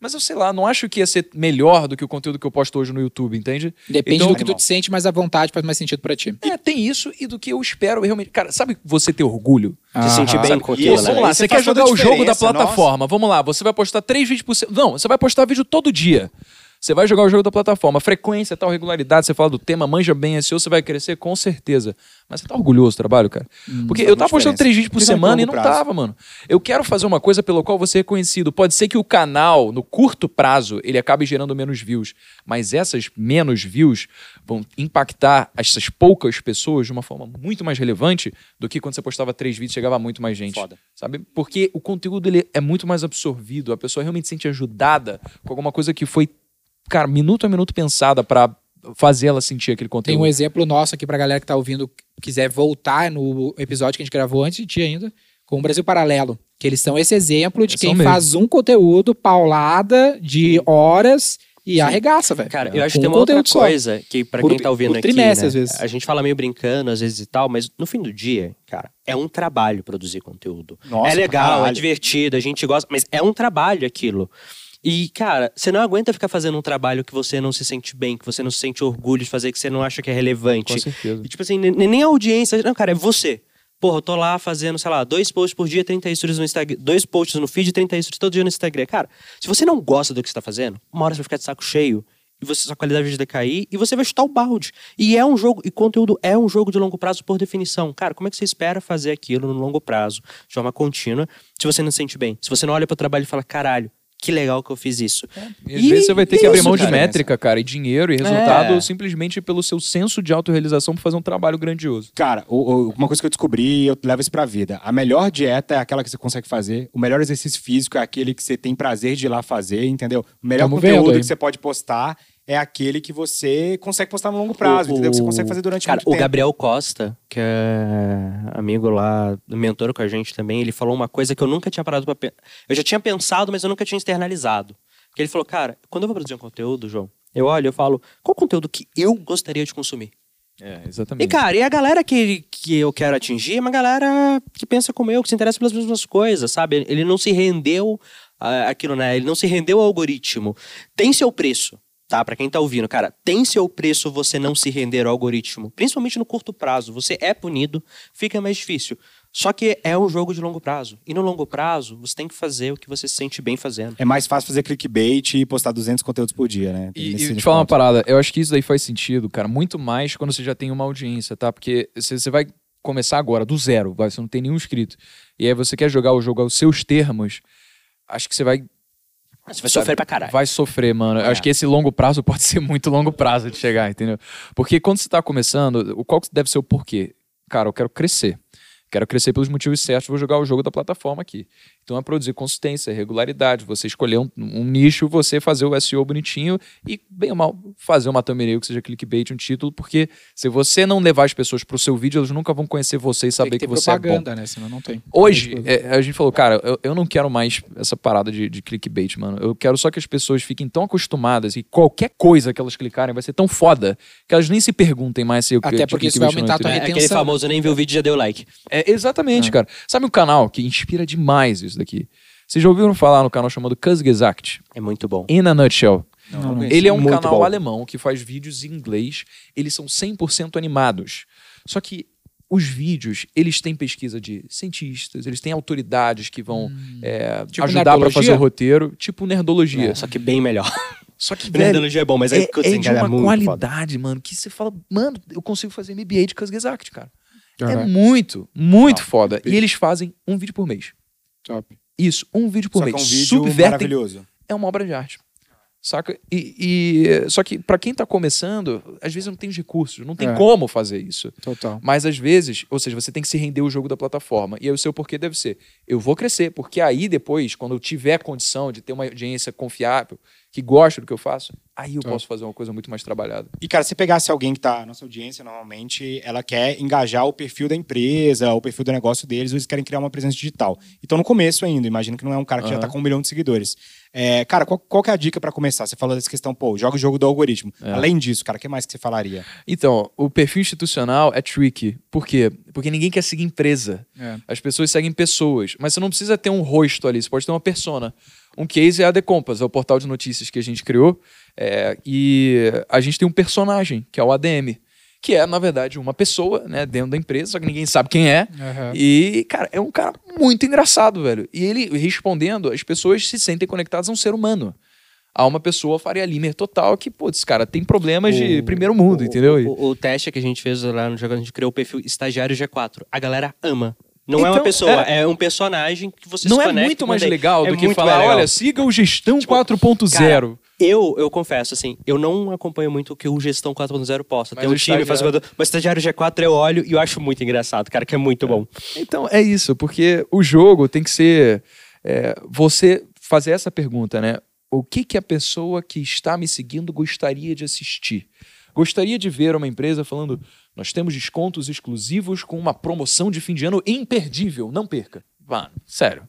Mas eu sei lá, não acho que ia ser melhor do que o conteúdo que eu posto hoje no YouTube, entende? Depende Então- do que tu te sente mais à vontade, faz mais sentido pra ti. É, tem isso e do que eu espero realmente. Cara, sabe você ter orgulho? Se sentir bem com aquilo, Vamos né? lá, Isso você faz quer jogar o jogo da plataforma. Vamos lá, você vai postar três vídeos por semana. Não, você vai postar vídeo todo dia. Você vai jogar o jogo da plataforma. Frequência, tal, regularidade, você fala do tema, manja bem SEO, você vai crescer com certeza. Mas você tá orgulhoso do trabalho, cara? Porque eu tava postando três vídeos por semana e não prazo. tava, mano. Eu quero fazer uma coisa pela qual você é reconhecido. Pode ser que o canal, no curto prazo, ele acabe gerando menos views. Mas essas menos views vão impactar essas poucas pessoas de uma forma muito mais relevante do que quando você postava três vídeos e chegava muito mais gente. Foda. Sabe? Porque o conteúdo ele é muito mais absorvido, a pessoa realmente se sente ajudada com alguma coisa que foi, cara, minuto a minuto pensada pra fazer ela sentir aquele Tem conteúdo. um exemplo nosso aqui pra galera que tá ouvindo, quiser voltar no episódio que a gente gravou antes de ti ainda, com o Brasil Paralelo. Que eles são esse exemplo de quem faz um conteúdo paulada de horas e arregaça, velho. Cara, eu acho que tem um uma outra só. coisa que pra Por- quem tá ouvindo aqui, trimestre, né, às vezes. a gente fala meio brincando às vezes e tal, mas no fim do dia, cara, é um trabalho produzir conteúdo. Nossa, é legal, é caralho. divertido, a gente gosta, mas é um trabalho aquilo. E, cara, você não aguenta ficar fazendo um trabalho que você não se sente bem, que você não se sente orgulho de fazer, que você não acha que é relevante. Com certeza. E, tipo assim, nem, nem a audiência. Não, cara, é você. Porra, eu tô lá fazendo, sei lá, dois posts por dia, 30 stories no Instagram. Dois posts no feed, 30 stories todo dia no Instagram. Cara, se você não gosta do que você tá fazendo, uma hora você vai ficar de saco cheio. E você, sua qualidade vai decair e você vai chutar o balde. E é um jogo, e conteúdo é um jogo de longo prazo por definição. Cara, como é que você espera fazer aquilo no longo prazo, de forma contínua, se você não se sente bem? Se você não olha pro trabalho e fala, caralho, que legal que eu fiz isso. E às vezes você vai ter que é abrir isso, mão de cara. métrica, cara, e dinheiro e resultado É. simplesmente pelo seu senso de autorrealização pra fazer um trabalho grandioso. Cara, o- o- uma coisa que eu descobri e eu levo isso pra vida. A melhor dieta é aquela que você consegue fazer. O melhor exercício físico é aquele que você tem prazer de ir lá fazer, entendeu? O melhor Tamo conteúdo que você pode postar é aquele que você consegue postar no longo prazo, O- entendeu? Que você o- consegue fazer durante Cara, muito o tempo. Gabriel Costa, que é amigo lá, mentor com a gente também, ele falou uma coisa que eu nunca tinha parado pra pensar. Eu já tinha pensado, mas eu nunca tinha externalizado. Porque ele falou, cara, quando eu vou produzir um conteúdo, João, eu olho e eu falo, qual conteúdo que eu gostaria de consumir? É, E, exatamente. cara, e a galera que, que eu quero atingir é uma galera que pensa como eu, que se interessa pelas mesmas coisas, sabe? Ele não se rendeu aquilo, né? Ele não se rendeu ao algoritmo. Tem seu preço, tá? Pra quem tá ouvindo, cara, tem seu preço você não se render ao algoritmo. Principalmente no curto prazo. Você é punido, fica mais difícil. Só que é um jogo de longo prazo. E no longo prazo, você tem que fazer o que você se sente bem fazendo. É mais fácil fazer clickbait e postar 200 conteúdos por dia, né? E, Nesse e te falar uma parada, eu acho que isso daí faz sentido, cara, muito mais quando você já tem uma audiência, tá? Porque você você vai começar agora, do zero, vai, você não tem nenhum inscrito. E aí você quer jogar o jogo aos seus termos, acho que você vai, Você vai sofrer pra caralho. vai sofrer, mano. Eu Acho que esse longo prazo pode ser muito longo prazo de chegar, entendeu? Porque quando você tá começando, o qual deve ser o porquê? Cara, eu quero crescer. Quero crescer pelos motivos certos, vou jogar o jogo da plataforma aqui. Então é produzir consistência, regularidade, você escolher um, um nicho, você fazer o SEO bonitinho e, bem ou mal, fazer uma thumbnail que seja clickbait, um título, porque se você não levar as pessoas pro seu vídeo, elas nunca vão conhecer você e Tem saber que que, você é bom. propaganda, né? Senão não tem. Hoje, é, a gente falou, cara, eu, eu não quero mais essa parada de, de clickbait, mano. Eu quero só que as pessoas fiquem tão acostumadas e qualquer coisa que elas clicarem vai ser tão foda que elas nem se perguntem mais se eu Até porque isso vai aumentar a tua entendeu? É aquele retenção. famoso, nem viu o vídeo já deu like. É, exatamente, cara. Sabe um canal que inspira demais isso daqui? Vocês já ouviram falar no canal chamado Kurzgesagt? É muito bom. In a Nutshell. Não, conheço. Ele é um Muito canal bom. alemão que faz vídeos em inglês. Eles são 100% animados. Só que os vídeos, eles têm pesquisa de cientistas, eles têm autoridades que vão é, Tipo ajudar pra nerdologia? fazer o roteiro, tipo nerdologia. É, só que bem melhor. Só que, velho, Nerdologia é bom, mas é, é, é de uma muito foda. qualidade, mano, que você fala, mano, eu consigo fazer MBA de Kurzgesagt, cara. É muito, muito foda. E eles fazem um vídeo por mês. Top. Isso, um vídeo por Só que mês. é um vídeo Subvertem maravilhoso. é uma obra de arte. Saca? E, e- só que pra quem tá começando, às vezes não tem os recursos, não tem É. como fazer isso. Total. Mas às vezes, ou seja, você tem que se render o jogo da plataforma. E aí o seu porquê deve ser: eu vou crescer, porque aí depois, quando eu tiver condição de ter uma audiência confiável, que gosta do que eu faço, aí eu Tá. posso fazer uma coisa muito mais trabalhada. E, cara, se pegasse alguém que tá. Nossa audiência, normalmente, ela quer engajar o perfil da empresa, o perfil do negócio deles, ou eles querem criar uma presença digital. Então, no começo ainda, imagino que não é um cara que já tá Aham. com um milhão de seguidores. É, cara, qual, qual é a dica pra começar? Você falou dessa questão, pô, joga o jogo do algoritmo. É. Além disso, cara, o que mais que você falaria? Então, o perfil institucional é tricky. Por quê? Porque ninguém quer seguir empresa. É. As pessoas seguem pessoas. Mas você não precisa ter um rosto ali, você pode ter uma persona. Um case é a The Compass, é o portal de notícias que a gente criou. é, e a gente tem um personagem, que é o ADM. Que é, na verdade, uma pessoa, né, dentro da empresa, só que ninguém sabe quem é. Aham. E, cara, é um cara muito engraçado, velho. E ele respondendo, as pessoas se sentem conectadas a um ser humano. A uma pessoa Faria Limer total que, putz, cara, tem problemas de O- primeiro mundo, o- entendeu? O, o teste que a gente fez lá no jogo, a gente criou o perfil estagiário G4. A galera ama. Não é Então, uma pessoa, é- é, um personagem que você Não se é conecta muito e mais manda aí. legal É do que muito falar, mais legal. olha, siga o Gestão Tipo, 4.0. Eu, eu confesso, assim, eu não acompanho muito o que o Gestão 4.0 posta. Mas Tem um time, faz coisa. Mas o estagiário G4 eu olho e eu acho muito engraçado, cara, que é muito bom. Então é isso, porque o jogo tem que ser é, você fazer essa pergunta, né? O que que a pessoa que está me seguindo gostaria de assistir? Gostaria de ver uma empresa falando: nós temos descontos exclusivos com uma promoção de fim de ano imperdível, não perca. Mano, sério.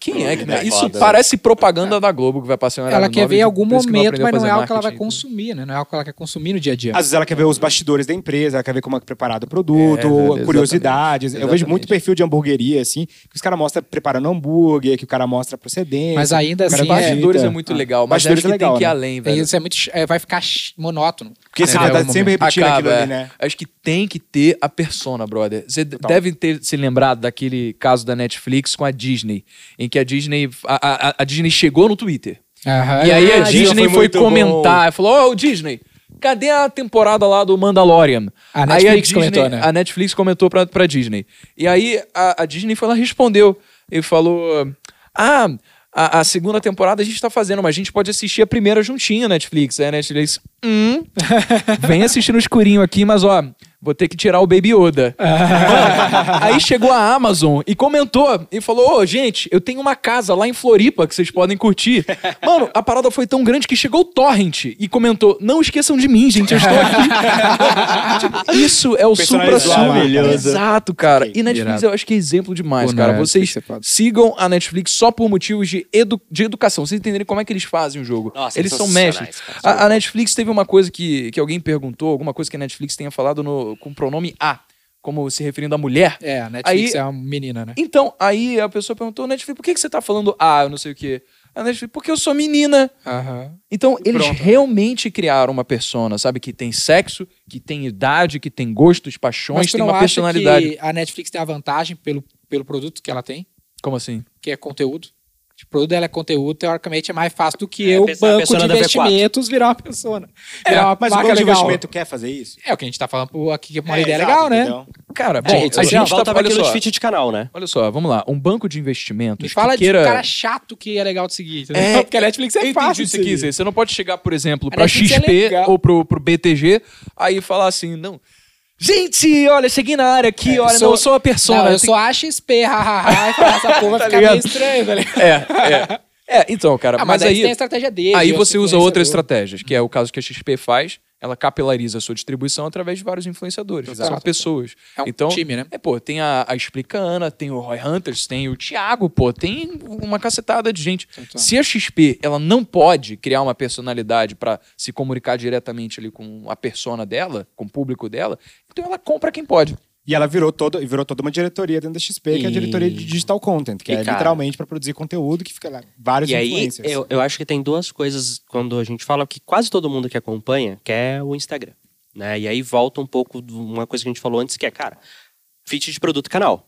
Quem é que. É Isso foda, né? parece propaganda da Globo que vai passar Ela quer ver em algum isso momento, mas não é algo que ela vai consumir, né? Não é algo que ela quer consumir no dia a dia. Às vezes ela quer ver os bastidores da empresa, ela quer ver como é que é preparado o produto, É, exatamente. curiosidades. Eu vejo muito perfil de hamburgueria, assim, que os caras mostram preparando hambúrguer, que o cara mostra procedência. Mas ainda assim, Os é- bastidores é, muito legal, mas bastidores acho que é legal, tem que ir né? além, velho. Isso é muito. vai ficar monótono. Porque você um sempre repetindo aquilo ali, né? Acho que tem que ter a persona, brother. Você deve ter se lembrado daquele caso da Netflix com a Disney, em que a Disney, a, a- a Disney chegou no Twitter. Aham. e aí a Ah, Disney foi comentar, falou: Ô, Disney, cadê a temporada lá do Mandalorian? A aí Netflix Disney- comentou, né? A Netflix comentou pra, pra Disney. E aí a, a Disney foi lá e respondeu. E falou: Ah. A, a segunda temporada a gente tá fazendo, mas a gente pode assistir a primeira juntinha, Netflix. Aí a Netflix, hum, vem assistir no escurinho aqui, mas ó, vou ter que tirar o Baby Yoda. Mano, aí chegou a Amazon e comentou e falou: Ô, gente, eu tenho uma casa lá em Floripa que vocês podem curtir. Mano, a parada foi tão grande que chegou o Torrent e comentou: Não esqueçam de mim, gente, eu estou aqui. Tipo, isso é o supra Personalizar a marca, sumo. né? Exato, cara. E Netflix irado. eu acho que é exemplo demais, Pô, cara. Netflix Vocês é sigam a Netflix só por motivos de, edu de educação. Vocês entenderem como é que eles fazem o jogo. Nossa, eles eles são mestres. A, a Netflix teve uma coisa que, que alguém perguntou, alguma coisa que a Netflix tenha falado no, com o pronome A, como se referindo à mulher. É, a Netflix Aí- é uma menina, né? Então, aí a pessoa perguntou, Netflix, por que, que você tá falando A, eu não sei o quê? A Netflix, porque eu sou menina. Aham. Então, eles Pronto. realmente criaram uma persona, sabe? Que tem sexo, que tem idade, que tem gostos, paixões, tem uma personalidade. a Netflix tem a vantagem pelo, pelo produto que ela tem, Como assim? que é conteúdo? O produto dela é conteúdo, teoricamente é mais fácil do que É, eu, banco de persona da V4. investimentos, virar uma persona. É, Virar uma mas o banco de legal. investimento quer fazer isso? É o que a gente tá falando aqui, que é uma É, ideia exato, legal, né? entendeu? Cara, É, bom, rede a gente tá, Volta olha aquilo só, de de canal, né? olha só, vamos lá. Um banco de investimentos Me fala que queira... de um cara chato que é legal de seguir, entendeu? É, Porque a Netflix é Eu fácil entendi de o que você não pode chegar, por exemplo, A pra Netflix é XP legal. ou pro, pro BTG, aí falar assim, não... Gente, olha, cheguei na área aqui, É, eu olha, sou- não, eu sou a persona. Não, eu tem- sou a XP, hahaha, e falar essa porra vai Tá ficar ligado? meio estranho, velho. É, é. É, então, cara, Ah, mas, mas, aí tem a estratégia dele. Aí eu você usa outras estratégias, que é o caso que a XP faz. Ela capilariza a sua distribuição através de vários influenciadores. Exato. São pessoas. É um então, time, né? É, pô, tem a, a Explicana, tem o Roy Hunters, tem o Thiago, pô, tem uma cacetada de gente. Então. Se a XP, ela não pode criar uma personalidade pra se comunicar diretamente ali com a persona dela, com o público dela, então ela compra quem pode. E ela virou, todo, virou toda uma diretoria dentro da XP, que é a E- diretoria de Digital Content, que E, é cara- literalmente para produzir conteúdo que fica lá, vários E aí, influencers. eu, eu acho que tem duas coisas quando a gente fala que quase todo mundo que acompanha quer o Instagram. Né? E aí volta um pouco de uma coisa que a gente falou antes, que é, cara, fit de produto e canal.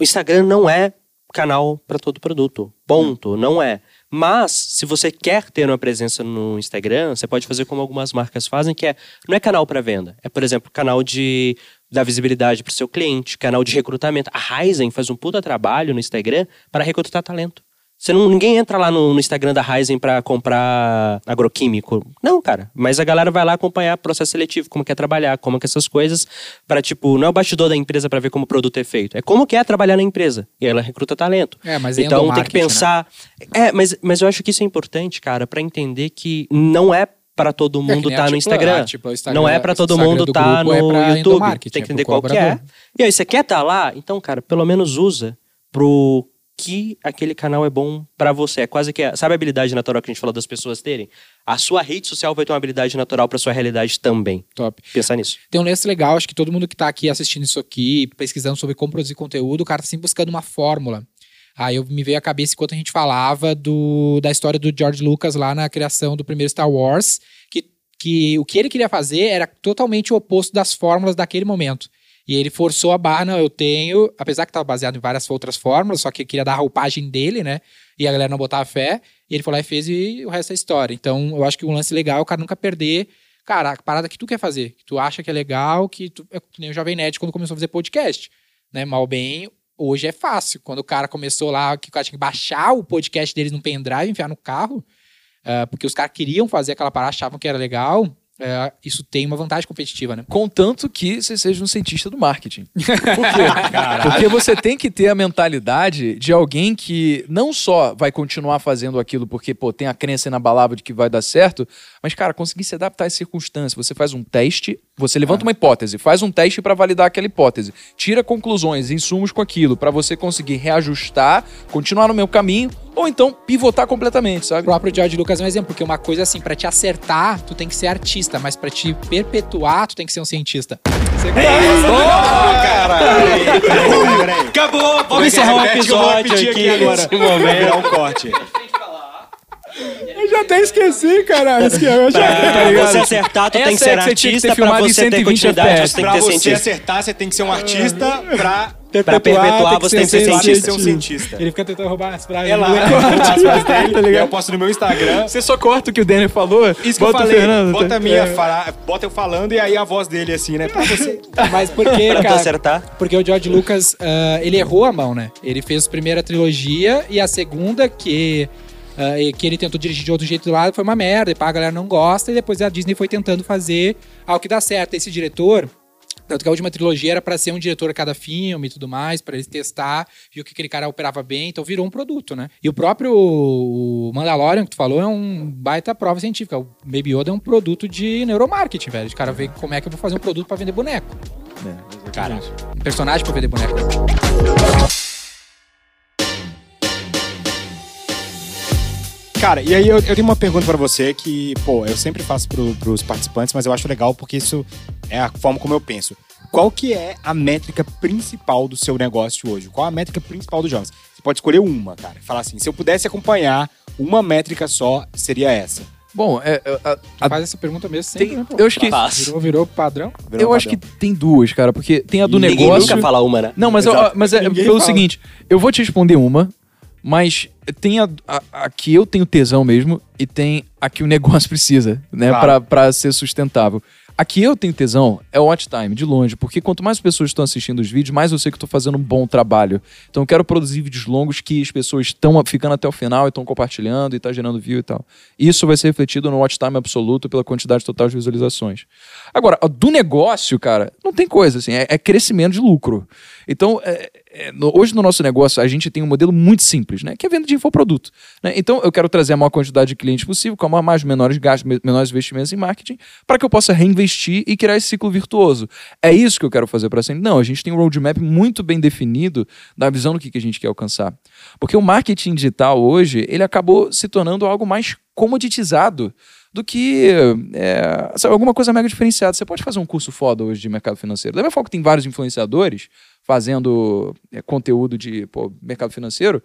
O Instagram não é canal para todo produto. Ponto. Não é. Mas, se você quer ter uma presença no Instagram, você pode fazer como algumas marcas fazem, que é não é canal para venda. É, por exemplo, canal de dar visibilidade para o seu cliente, canal de recrutamento. A Ryzen faz um puta trabalho no Instagram para recrutar talento. Você não, ninguém entra lá no, no Instagram da Ryzen para comprar agroquímico. Não, cara. Mas a galera vai lá acompanhar processo seletivo, como quer trabalhar, como que essas coisas, para tipo, não é o bastidor da empresa para ver como o produto é feito. É como que é trabalhar na empresa. E ela recruta talento. É, mas então tem que né? pensar. É, mas, mas eu acho que isso é importante, cara, para entender que não é para todo É mundo estar a no Tripla A, Instagram. tipo, o Instagram- Não é para todo Instagram mundo do estar é no pra YouTube. Tem que é entender qual que é. E aí, você quer estar lá? Então, cara, pelo menos usa pro que aquele canal é bom pra você. É quase que, sabe a habilidade natural que a gente falou das pessoas terem? A sua rede social vai ter uma habilidade natural pra sua realidade também. Top. Pensar nisso. Tem um lance legal, acho que todo mundo que tá aqui assistindo isso aqui, pesquisando sobre como produzir conteúdo, o cara tá sempre buscando uma fórmula. Aí eu me veio à cabeça enquanto a gente falava do, da história do George Lucas lá na criação do primeiro Star Wars, que, que o que ele queria fazer era totalmente o oposto das fórmulas daquele momento. E ele forçou a barra, não, eu tenho, apesar que estava baseado em várias outras fórmulas, só que queria dar a roupagem dele, né? E a galera não botava fé, e ele foi lá e fez e o resto é história. Então, eu acho que um lance legal é o cara nunca perder cara, a parada que tu quer fazer, que tu acha que é legal, que tu, é que nem o Jovem Nerd quando começou a fazer podcast, né? Mal bem, hoje é fácil. Quando o cara começou lá, que o cara tinha que baixar o podcast deles num pendrive, enfiar no carro, uh, porque os caras queriam fazer aquela parada, achavam que era legal, é, isso tem uma vantagem competitiva, né? Contanto que você seja um cientista do marketing. Por quê? Porque você tem que ter a mentalidade de alguém que não só vai continuar fazendo aquilo porque, pô, tem a crença inabalável de que vai dar certo, mas, cara, conseguir se adaptar às circunstâncias. Você faz um teste, você levanta uma hipótese, faz um teste para validar aquela hipótese, tira conclusões, insumos com aquilo, para você conseguir reajustar, continuar no meu caminho ou então pivotar completamente, sabe? O próprio George Lucas é um exemplo, porque uma coisa assim, para te acertar, tu tem que ser artista, mas para te perpetuar, tu tem que ser um cientista. Acabou! Vamos encerrar o episódio aqui agora. Nesse momento. um corte. Eu já até esqueci, cara. Eu já... Pra você acertar, tu Essa tem que é ser que você tinha que ter artista. Pra filmado em você ter 120 continuidade, FPS. você tem Pra que ter você cientista. acertar, você tem que ser um artista. Pra Pra perpetuar, você tem que ser cientista. ser um cientista. Ele fica tentando roubar as frases. É lá, as frases dele, e eu posto no meu Instagram. Você só corta o que o Daniel falou, Isso que eu falei, Fernando. bota, a tá? minha É. fala- bota eu falando e aí a voz dele assim, né? Pra você. Mas por que, Pra cara? acertar. Porque o George Lucas, ah, ele errou a mão, né? Ele fez a primeira trilogia e a segunda, que, e que ele tentou dirigir de outro jeito lá, foi uma merda. E pá, a galera não gosta. E depois a Disney foi tentando fazer algo que dá certo. Esse diretor... Tanto que a última trilogia era pra ser um diretor a cada filme e tudo mais, pra eles testar, viu que aquele cara operava bem, então virou um produto, né? E o próprio Mandalorian que tu falou é um baita prova científica. O Baby Yoda é um produto de neuromarketing, velho. O cara vê como é que eu vou fazer um produto pra vender boneco. Cara, Um personagem pra vender boneco. Cara, e aí eu, eu tenho uma pergunta pra você que, pô, eu sempre faço pro, pros participantes, mas eu acho legal porque isso é a forma como eu penso. Qual que é a métrica principal do seu negócio hoje? Qual a métrica principal dos jovens? Você pode escolher uma, cara. Falar assim, se eu pudesse acompanhar uma métrica só, seria essa. Bom, é, é, a- a- Faz essa pergunta mesmo sempre, tem- né, pô? eu acho que. Virou, virou padrão. Virou eu um acho que padrão. tem duas, cara, porque tem a do Ninguém negócio. nunca fala uma, né? Não, mas, eu- mas é Ninguém pelo fala. seguinte, eu vou te responder uma, mas tem a, a, a que eu tenho tesão mesmo e tem a que o negócio precisa, né, Claro. pra, pra ser sustentável. A que eu tenho tesão é o watch time, de longe, porque quanto mais pessoas estão assistindo os vídeos, mais eu sei que tô fazendo um bom trabalho. Então eu quero produzir vídeos longos que as pessoas estão ficando até o final e estão compartilhando e tá gerando view e tal. Isso vai ser refletido no watch time absoluto pela quantidade total de visualizações. Agora, do negócio, cara, não tem coisa assim, é, é crescimento de lucro. Então, é, no- hoje no nosso negócio, a gente tem um modelo muito simples, né? Que é venda de infoproduto. Né? Então, eu quero trazer a maior quantidade de clientes possível, com a mais menores gastos, me- menores investimentos em marketing, para que eu possa reinvestir e criar esse ciclo virtuoso. É isso que eu quero fazer para sempre. Não, a gente tem um roadmap muito bem definido da visão do que, que a gente quer alcançar. Porque o marketing digital hoje, ele acabou se tornando algo mais comoditizado do que é, sabe, alguma coisa mega diferenciada. Você pode fazer um curso foda hoje de mercado financeiro. Da mesma forma que tem vários influenciadores fazendo é, conteúdo de pô, mercado financeiro,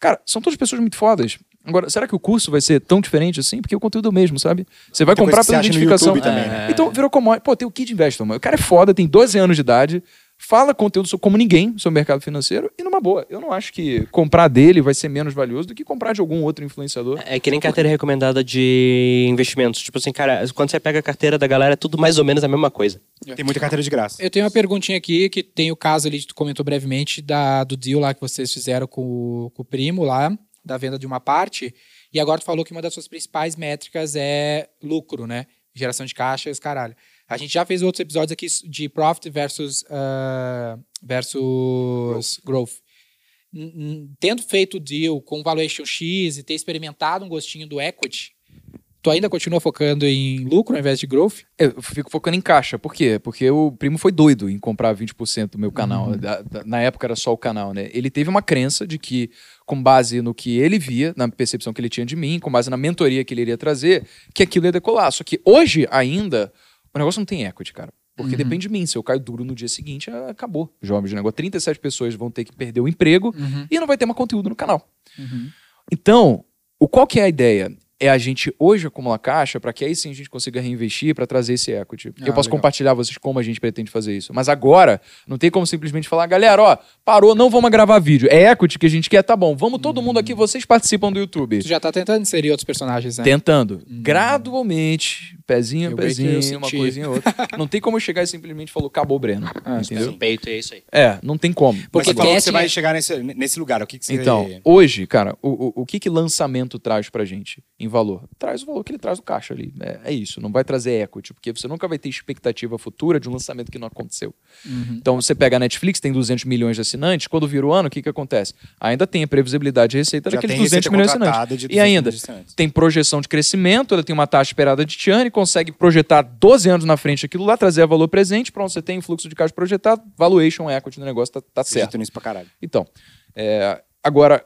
cara, são todas pessoas muito fodas. Agora, será que o curso vai ser tão diferente assim? Porque o conteúdo é o mesmo, sabe? Você vai Tem comprar pela identificação. Também, né? Então, virou como. Pô, tem o Kid Investor, mano. O cara é foda, tem 12 anos de idade, fala conteúdo como ninguém sobre mercado financeiro e numa boa. Eu não acho que comprar dele vai ser menos valioso do que comprar de algum outro influenciador. É que nem carteira recomendada de investimentos. Tipo assim, cara, quando você pega a carteira da galera, é tudo mais ou menos a mesma coisa. Tem muita carteira de graça. Eu tenho uma perguntinha aqui, que tem o caso ali, que tu comentou brevemente, da, do deal lá que vocês fizeram com, o- com o primo lá, da venda de uma parte. E agora tu falou que uma das suas principais métricas é lucro, né? Geração de caixa e os caralho. A gente já fez outros episódios aqui de profit versus, ah, versus growth. N- Tendo feito o deal com valuation X e ter experimentado um gostinho do equity, tu ainda continua focando em lucro ao invés de growth? Eu fico focando em caixa. Por quê? Porque o primo foi doido em comprar 20% do meu canal. Da- da- na época era só o canal, né? Ele teve uma crença de que, com base no que ele via, na percepção que ele tinha de mim, com base na mentoria que ele iria trazer, que aquilo ia decolar. Só que hoje ainda, o negócio não tem equity, cara. Porque depende de mim. Se eu caio duro no dia seguinte, ah, acabou. Jovens de negócio. 37 pessoas vão ter que perder o emprego Uhum. e não vai ter mais conteúdo no canal. Então, o qual que é a ideia? É a gente hoje acumular caixa para que aí sim a gente consiga reinvestir para trazer esse equity. Ah, eu posso legal. compartilhar vocês como a gente pretende fazer isso. Mas agora, não tem como simplesmente falar, galera, ó, parou, não vamos gravar vídeo. É equity que a gente quer, tá bom. Vamos todo mundo aqui, vocês participam do YouTube. Tu já tá tentando inserir outros personagens, né? Tentando. Gradualmente, pezinho a pezinho, uma senti. coisinha ou outra. Não tem como eu chegar e simplesmente falou, acabou o Breno. Ah, entendeu? Peito é isso aí. É, não tem como. Mas Porque você falou que Cat você vai chegar nesse, nesse lugar. O que, que você... Então, hoje, cara, o, o, o que que lançamento traz pra gente em valor? Traz o valor que ele traz do caixa ali. É, é isso, não vai trazer equity, porque você nunca vai ter expectativa futura de um lançamento que não aconteceu. Então, você pega a Netflix, tem 200 milhões de assinantes, quando vira o ano, o que que acontece? Ainda tem a previsibilidade de receita Já daqueles tem 200 receita milhões de assinantes. de E 200 ainda, milhões de assinantes. tem projeção de crescimento, ela tem uma taxa esperada de churn, consegue projetar 12 anos na frente aquilo lá, trazer a valor presente, pronto, você tem fluxo de caixa projetado, valuation equity no negócio tá, tá certo. Nisso pra caralho. Então, é, agora,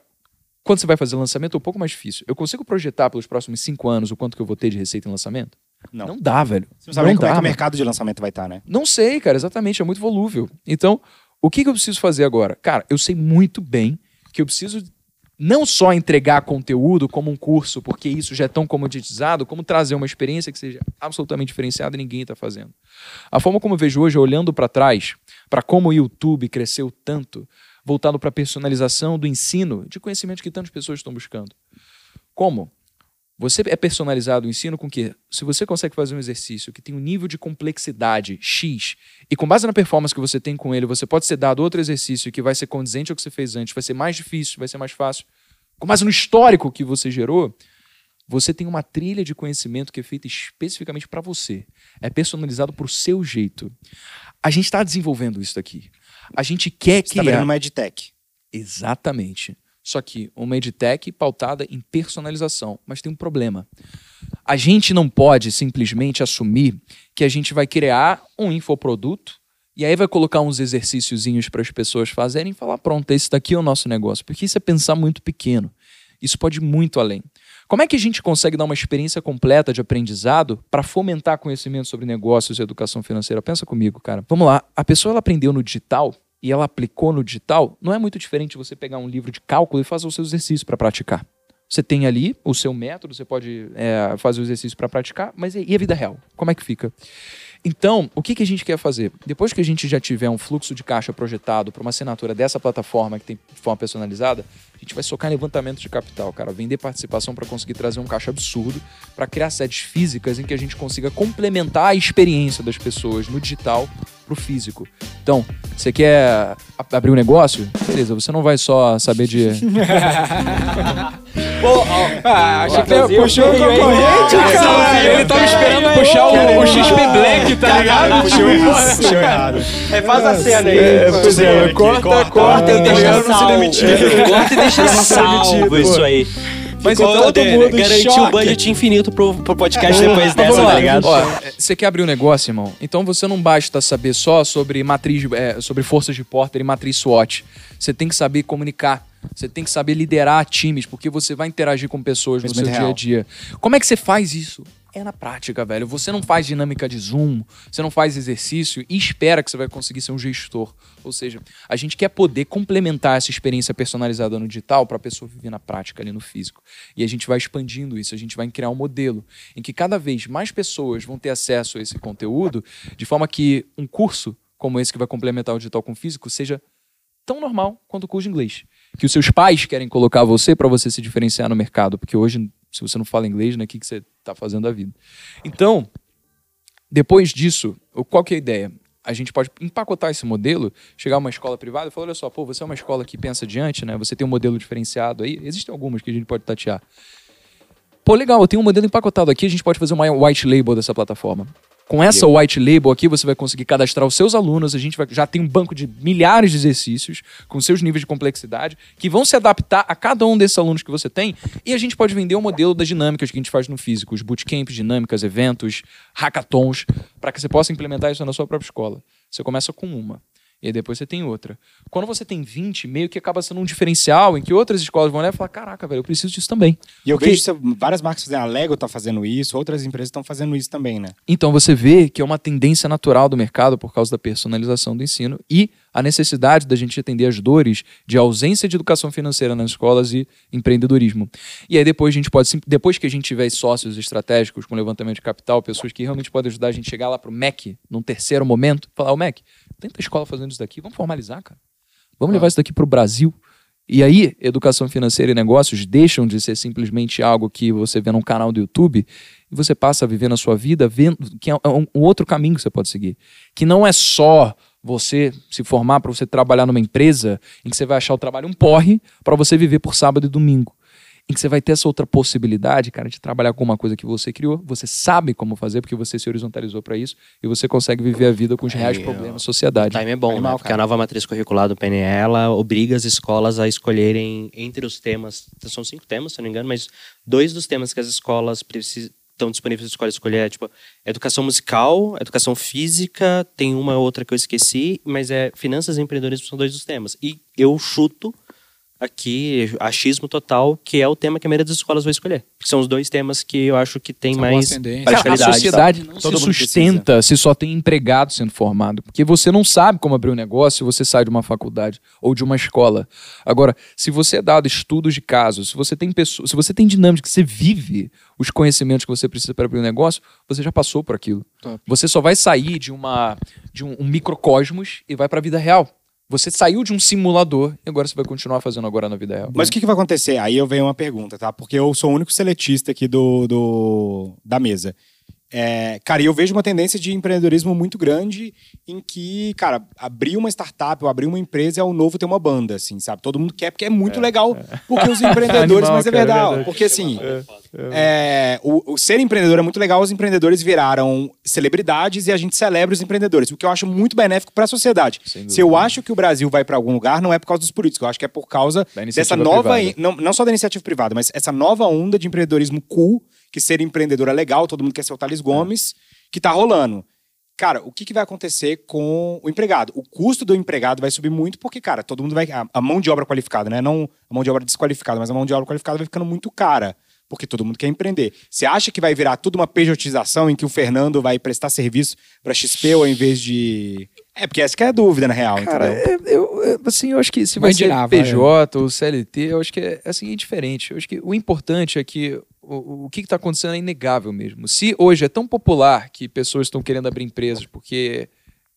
quando você vai fazer lançamento, é um pouco mais difícil. Eu consigo projetar pelos próximos cinco anos o quanto que eu vou ter de receita em lançamento? Não. dá, velho. Você não sabe nem como dá, é que o mercado de lançamento vai estar, né? Não sei, cara, exatamente, é muito volúvel. Então, o que, que eu preciso fazer agora? Cara, eu sei muito bem que eu preciso não só entregar conteúdo como um curso, porque isso já é tão comoditizado, como trazer uma experiência que seja absolutamente diferenciada e ninguém está fazendo. A forma como eu vejo hoje, olhando para trás, para como o YouTube cresceu tanto, voltado para a personalização do ensino de conhecimento que tantas pessoas estão buscando. Como? Você é personalizado o ensino com que, se você consegue fazer um exercício que tem um nível de complexidade X, e com base na performance que você tem com ele, você pode ser dado outro exercício que vai ser condizente ao que você fez antes, vai ser mais difícil, vai ser mais fácil, com base no histórico que você gerou, você tem uma trilha de conhecimento que é feita especificamente para você. É personalizado para o seu jeito. A gente está desenvolvendo isso aqui. A gente quer Você tá criar. virando uma edtech. Exatamente. Só que uma edtech pautada em personalização. Mas tem um problema. A gente não pode simplesmente assumir que a gente vai criar um infoproduto e aí vai colocar uns exercíciozinhos para as pessoas fazerem e falar: pronto, esse daqui é o nosso negócio. Porque isso é pensar muito pequeno. Isso pode ir muito além. Como é que a gente consegue dar uma experiência completa de aprendizado para fomentar conhecimento sobre negócios e educação financeira? Pensa comigo, cara. Vamos lá. A pessoa ela aprendeu no digital e ela aplicou no digital. Não é muito diferente você pegar um livro de cálculo e fazer o seu exercício para praticar. Você tem ali o seu método, você pode é, fazer o exercício para praticar, mas e a vida real? Como é que fica? Então, o que, que a gente quer fazer? Depois que a gente já tiver um fluxo de caixa projetado para uma assinatura dessa plataforma que tem de forma personalizada, a gente vai socar em levantamento de capital, cara, vender participação para conseguir trazer um caixa absurdo, para criar sedes físicas em que a gente consiga complementar a experiência das pessoas no digital pro físico. Então, você quer abrir um negócio? Beleza, você não vai só saber de Ah, achei que Brasil, puxou o concorrente, cara. Ele tava esperando puxar o, o XP Black, tá ligado? Puxou errado. É, faz a cena aí. pois é, corta, corta, Corta e tá deixa se salvo. Corta e deixa salvo demitido, isso pô. aí. Mas Ficou, então todo mundo Garantiu choque. o budget infinito pro, pro podcast depois Mas dessa, tá ligado? Ó, é, você quer abrir um negócio, irmão? Então você não basta saber só sobre matriz, é, sobre forças de Porter e matriz SWOT. Você tem que saber comunicar. Você tem que saber liderar times, porque você vai interagir com pessoas no seu Conhecimento dia a dia. Como é que você faz isso? É na prática, velho. Você não faz dinâmica de Zoom, você não faz exercício e espera que você vai conseguir ser um gestor. Ou seja, a gente quer poder complementar essa experiência personalizada no digital para a pessoa viver na prática ali no físico. E a gente vai expandindo isso, a gente vai criar um modelo em que cada vez mais pessoas vão ter acesso a esse conteúdo, de forma que um curso como esse que vai complementar o digital com o físico seja tão normal quanto o curso de inglês. Que os seus pais querem colocar você para você se diferenciar no mercado, porque hoje, se você não fala inglês, né, o que, que você está fazendo da vida? Então, depois disso, qual que é a ideia? A gente pode empacotar esse modelo, chegar a uma escola privada e falar, olha só, pô, você é uma escola que pensa adiante, né? Você tem um modelo diferenciado aí. Existem algumas que a gente pode tatear. Pô, legal, eu tenho um modelo empacotado aqui, a gente pode fazer uma white label dessa plataforma. Com essa white label aqui, você vai conseguir cadastrar os seus alunos, a gente vai- já tem um banco de milhares de exercícios com seus níveis de complexidade, que vão se adaptar a cada um desses alunos que você tem, e a gente pode vender o modelo das dinâmicas que a gente faz no físico, os bootcamps, dinâmicas, eventos, hackathons, para que você possa implementar isso na sua própria escola. Você começa com uma. E aí depois você tem outra. Quando você tem 20, meio que acaba sendo um diferencial em que outras escolas vão olhar e falar: caraca, velho, eu preciso disso também. E eu Porque- vejo várias marcas fazendo. A Lego tá fazendo isso, outras empresas estão fazendo isso também, né? Então você vê que é uma tendência natural do mercado por causa da personalização do ensino e a necessidade da gente atender as dores de ausência de educação financeira nas escolas e empreendedorismo. E aí depois a gente pode, depois que a gente tiver sócios estratégicos com levantamento de capital, pessoas que realmente podem ajudar a gente a chegar lá pro MEC num terceiro momento, falar, ô MEC, tenta a escola fazendo isso daqui, vamos formalizar, cara. Vamos levar isso daqui pro Brasil. E aí, educação financeira e negócios deixam de ser simplesmente algo que você vê num canal do YouTube e você passa a viver na sua vida vendo que é um, um outro caminho que você pode seguir. Que não é só você se formar para você trabalhar numa empresa em que você vai achar o trabalho um porre para você viver por sábado e domingo. Em que você vai ter essa outra possibilidade, cara, de trabalhar com uma coisa que você criou, você sabe como fazer, porque você se horizontalizou para isso, e você consegue viver a vida com os reais É, problemas da O sociedade. time é bom, Animal, né? Porque cara. a nova matriz curricular do PNE, ela obriga as escolas a escolherem entre os temas, são cinco temas, se eu não me engano, mas dois dos temas que as escolas precisam estão disponíveis para escola escolher é tipo educação musical, educação física, tem uma outra que eu esqueci, mas é finanças e empreendedorismo são dois dos temas. E eu chuto aqui, achismo total, que é o tema que a maioria das escolas vai escolher. Que são os dois temas que eu acho que tem São mais tendências. Cara, a sociedade não Todo se sustenta se só tem empregado sendo formado. Porque você não sabe como abrir um negócio se você sai de uma faculdade ou de uma escola. Agora, se você é dado estudos de casos, se você tem pessoas, se você tem dinâmica, que você vive os conhecimentos que você precisa para abrir um negócio, você já passou por aquilo. Top. Você só vai sair de uma de um, um microcosmos e vai para a vida real. Você saiu de um simulador e agora você vai continuar fazendo agora na vida real. Mas o que, que vai acontecer? Aí eu venho uma pergunta, tá? Porque eu sou o único seletista aqui do, do- da mesa. É, cara, e eu vejo uma tendência de empreendedorismo muito grande em que, cara, abrir uma startup ou abrir uma empresa é o novo ter uma banda, assim, sabe? Todo mundo quer porque é muito legal, porque os empreendedores, Animal, mas é cara, é verdade. verdade. porque assim, é, o, o ser empreendedor é muito legal, os empreendedores viraram celebridades e a gente celebra os empreendedores, o que eu acho muito benéfico para a sociedade. Se eu acho que o Brasil vai para algum lugar, não é por causa dos políticos, eu acho que é por causa Da dessa nova, privada. não, não só da iniciativa privada, mas essa nova onda de empreendedorismo cool, que ser empreendedor é legal, todo mundo quer ser o Thales Gomes, que tá rolando. Cara, o que, que vai acontecer com o empregado? O custo do empregado vai subir muito porque, cara, todo mundo vai. A, a mão de obra qualificada, né? Não a mão de obra desqualificada, mas a mão de obra qualificada vai ficando muito cara. Porque todo mundo quer empreender. Você acha que vai virar tudo uma pejotização em que o Fernando vai prestar serviço para XP ao invés de. É, porque essa que é a dúvida, na real, Cara, entendeu? é- eu, é, assim, eu acho que se vai ser PJ ou CLT, eu acho que é assim, é diferente. Eu acho que o importante é que o, o que está acontecendo é inegável mesmo. Se hoje é tão popular que pessoas estão querendo abrir empresas porque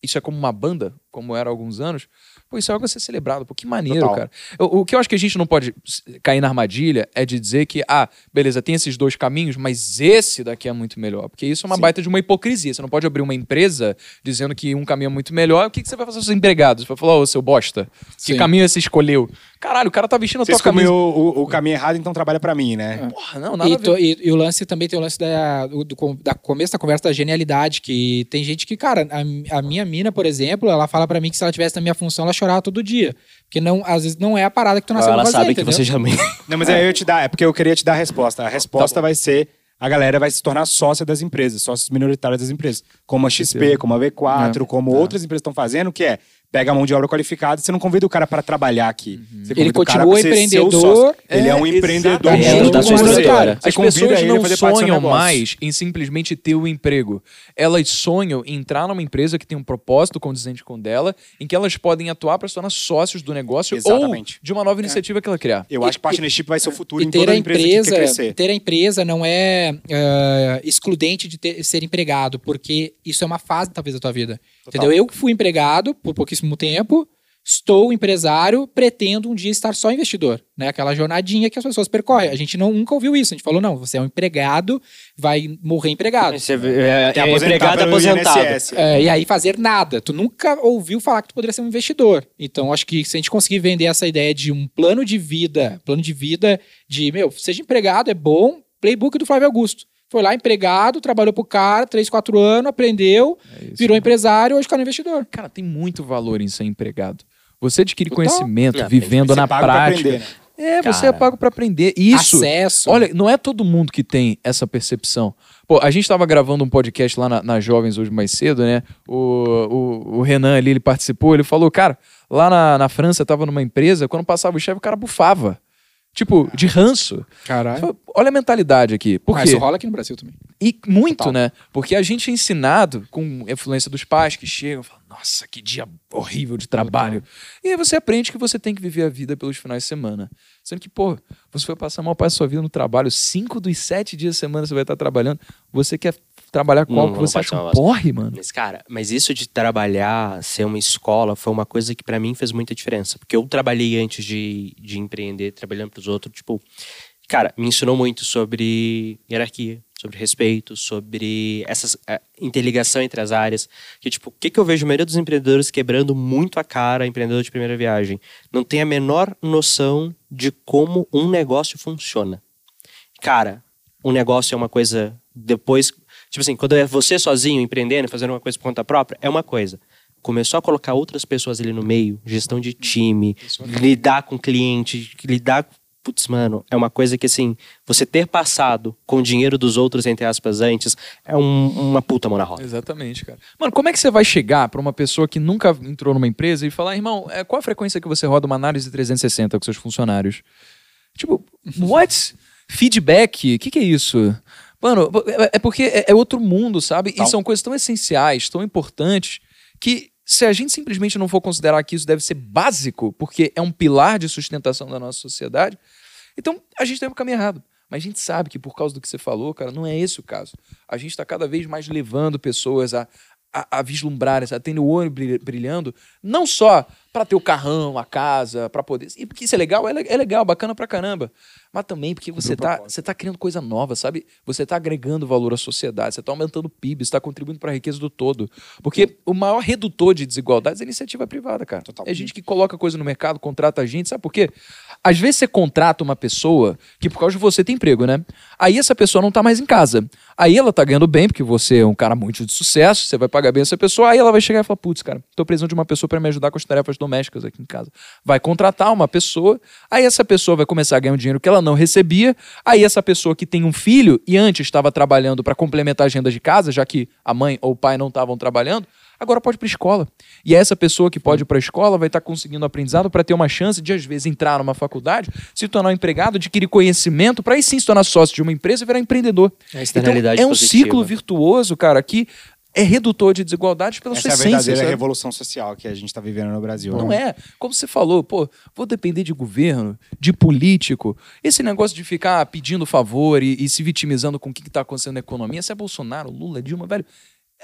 isso é como uma banda, como era há alguns anos, pô, isso é algo a ser celebrado. Pô, que maneiro, Total. cara. O, o que eu acho que a gente não pode cair na armadilha é de dizer que, ah, beleza, tem esses dois caminhos, mas esse daqui é muito melhor. Porque isso é uma baita de uma hipocrisia. Você não pode abrir uma empresa dizendo que um caminho é muito melhor. O que, que você vai fazer com os seus empregados? Você vai falar, ô, seu bosta, que Sim. caminho você escolheu? Caralho, o cara tá vestindo a Você tua camisa. escolheu o, o caminho errado, então trabalha para mim, né? Porra, não, nada E, to- e- e o lance também tem o lance da, do, do- da começo da conversa da genialidade, que tem gente que, cara, a, a minha mina, por exemplo, ela fala pra mim que se ela tivesse na minha função, ela chorava todo dia. Porque não, às vezes não é a parada que tu nasceu Ela pra fazer, sabe que entendeu? você já me... Não, mas aí eu ia te dar, é porque eu queria te dar a resposta. A Tá resposta vai ser a galera vai se tornar sócia das empresas, sócios minoritários das empresas. Como a XP, como a V4, É. como outras empresas estão fazendo, que é pega a mão de obra qualificada, você não convida o cara para trabalhar aqui. Uhum. Você Ele convida o cara continua empreendedor. sócio. Ele é um É, empreendedor junto Da sua você. história. As convida pessoas não sonham mais em simplesmente ter o emprego. Elas sonham em entrar numa empresa que tem um propósito condizente com o dela, em que elas podem atuar para se tornar sócios do negócio Exatamente. ou de uma nova iniciativa que ela criar. Eu acho que partnership vai ser o futuro E em toda a empresa, que empresa, quer crescer. ter a empresa não é eh, excludente de ter- ser empregado, porque isso é uma fase talvez da tua vida. Entendeu? Eu fui empregado por pouquíssimo tempo, estou empresário, pretendo um dia estar só investidor, né? Aquela jornadinha que as pessoas percorrem. A gente não, nunca ouviu isso. A gente falou não, você é um empregado, vai morrer empregado. Você é, é aposentar empregado aposentado. É, e aí fazer nada. Tu nunca ouviu falar que tu poderia ser um investidor. Então, acho que se a gente conseguir vender essa ideia de um plano de vida, plano de vida de, meu, seja empregado, é bom, playbook do Flávio Augusto. Foi lá, empregado, trabalhou pro cara, 3, 4 anos, aprendeu, É isso. virou empresário, hoje cara é investidor. Cara, tem muito valor em ser empregado. Você adquire Total. conhecimento É, vivendo Você na prática. aprender, né? É, você Cara. é pago pra aprender. E Isso. Acesso. Olha, não é todo mundo que tem essa percepção. Pô, a gente tava gravando um podcast lá na, na Jovens hoje mais cedo, né? O, o, o Renan ali, ele participou, ele falou, cara, lá na, na França, eu tava numa empresa, quando passava o chefe, o cara bufava. Tipo, de ranço. Caralho. Olha a mentalidade aqui. Por Ah, quê? isso rola aqui no Brasil também. E muito, Total. né? Porque a gente é ensinado com influência dos pais que chegam e falam, nossa, que dia horrível de trabalho. E aí você aprende que você tem que viver a vida pelos finais de semana. Sendo que, pô, você vai passar a maior parte da sua vida no trabalho, cinco dos sete dias da semana você vai estar trabalhando. Você quer trabalhar qual Não, que não você acha um porre, mano? Mas, cara, mas isso de trabalhar, ser uma escola, foi uma coisa que pra mim fez muita diferença. Porque eu trabalhei antes de, de empreender, trabalhando pros outros, tipo... Cara, me ensinou muito sobre hierarquia, sobre respeito, sobre essa interligação entre as áreas. Que, tipo, o que, que eu vejo a maioria dos empreendedores quebrando muito a cara, empreendedor de primeira viagem? Não tem a menor noção de como um negócio funciona. Cara, um negócio é uma coisa depois. Tipo assim, quando é você sozinho empreendendo, fazendo uma coisa por conta própria, é uma coisa. Começou a colocar outras pessoas ali no meio, gestão de time, lidar com cliente, lidar. Putz, mano, é uma coisa que assim, você ter passado com o dinheiro dos outros, entre aspas, antes, é um- uma puta mão na roda. Exatamente, cara. Mano, como é que você vai chegar pra uma pessoa que nunca entrou numa empresa e falar, irmão, é, qual a frequência que você roda uma análise 360 com seus funcionários? Tipo, what? Feedback? O que, que é isso? Mano, é- é porque é, é outro mundo, sabe? E Tal. são coisas tão essenciais, tão importantes, que se a gente simplesmente não for considerar que isso deve ser básico, porque é um pilar de sustentação da nossa sociedade, então a gente tem o caminho errado. Mas a gente sabe que por causa do que você falou, cara, não é esse o caso. A gente está cada vez mais levando pessoas a, a, a vislumbrarem, a terem o olho brilha- brilhando, não só para ter o carrão, a casa, para poder. E porque isso é legal, é, é legal, bacana pra caramba. Mas também porque você tá, você tá criando coisa nova, sabe? Você tá agregando valor à sociedade, você tá aumentando o PIB, você tá contribuindo para a riqueza do todo. Porque o maior redutor de desigualdades é a iniciativa privada, cara. Total. É gente que coloca coisa no mercado, contrata a gente, sabe por quê? Às vezes você contrata uma pessoa que por causa de você tem emprego, né? Aí essa pessoa não tá mais em casa. Aí ela tá ganhando bem, porque você é um cara muito de sucesso, você vai pagar bem essa pessoa, aí ela vai chegar e falar, putz, cara, tô precisando de uma pessoa para me ajudar com as tarefas domésticas aqui em casa. Vai contratar uma pessoa, aí essa pessoa vai começar a ganhar um dinheiro que ela não recebia, aí essa pessoa que tem um filho e antes estava trabalhando para complementar a agenda de casa, já que a mãe ou o pai não estavam trabalhando, agora pode ir para escola. E essa pessoa que pode ir para a escola vai estar conseguindo aprendizado para ter uma chance de, às vezes, entrar numa faculdade, se tornar um empregado, adquirir conhecimento, para aí sim se tornar sócio de uma empresa e virar empreendedor. É então, é um ciclo virtuoso, cara, que é redutor de desigualdades pela Essa sua é a essência. verdadeira sabe? revolução social que a gente tá vivendo no Brasil. Não né? é. Como você falou, pô, vou depender de governo, de político. Esse negócio de ficar pedindo favor e, e se vitimizando com o que está acontecendo na economia, se é Bolsonaro, Lula, Dilma, velho.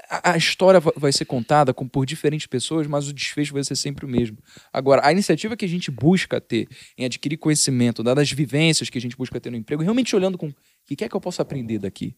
A, a história va- vai ser contada com, por diferentes pessoas, mas o desfecho vai ser sempre o mesmo. Agora, a iniciativa que a gente busca ter em adquirir conhecimento, dadas as vivências que a gente busca ter no emprego, realmente olhando com o que que é que eu posso aprender daqui?